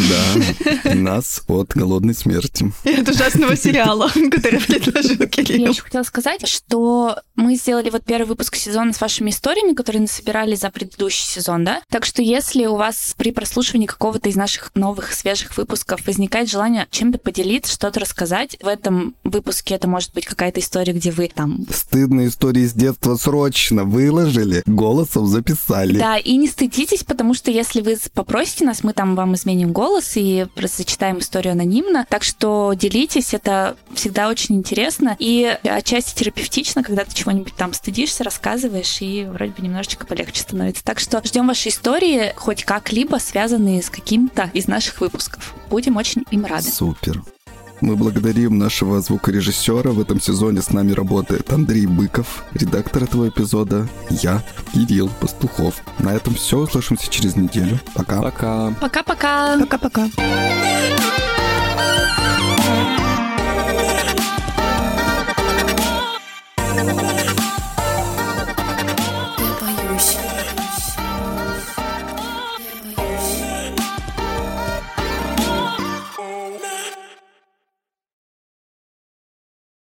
да, нас от голодной смерти. И от ужасного сериала, который предложил Я Кирилл. еще хотела сказать, что мы сделали вот первый выпуск сезона с вашими историями, которые насобирали за предыдущий сезон, да? Так что если у вас при прослушивании какого-то из наших новых, свежих выпусков возникает желание чем-то поделиться, что-то рассказать, в этом выпуске это может быть какая-то история, где вы там Стыдные истории с детства срочно выложили, голосом записали. Да, и не стыдитесь, потому что если вы попросите нас, мы там вам изменим голос и просто зачитаем историю анонимно. Так что делитесь, это всегда очень интересно и отчасти терапевтично, когда ты чего-нибудь там стыдишься, рассказываешь, и вроде бы немножечко полегче становится. Так что ждем ваши истории, хоть как-либо связанные с каким-то из наших выпусков. Будем очень им рады. Супер. Мы благодарим нашего звукорежиссера. В этом сезоне с нами работает Андрей Быков, редактор этого эпизода, я, Кирилл Пастухов. На этом все. Услышимся через неделю. Пока. Пока. Пока-пока. Пока-пока.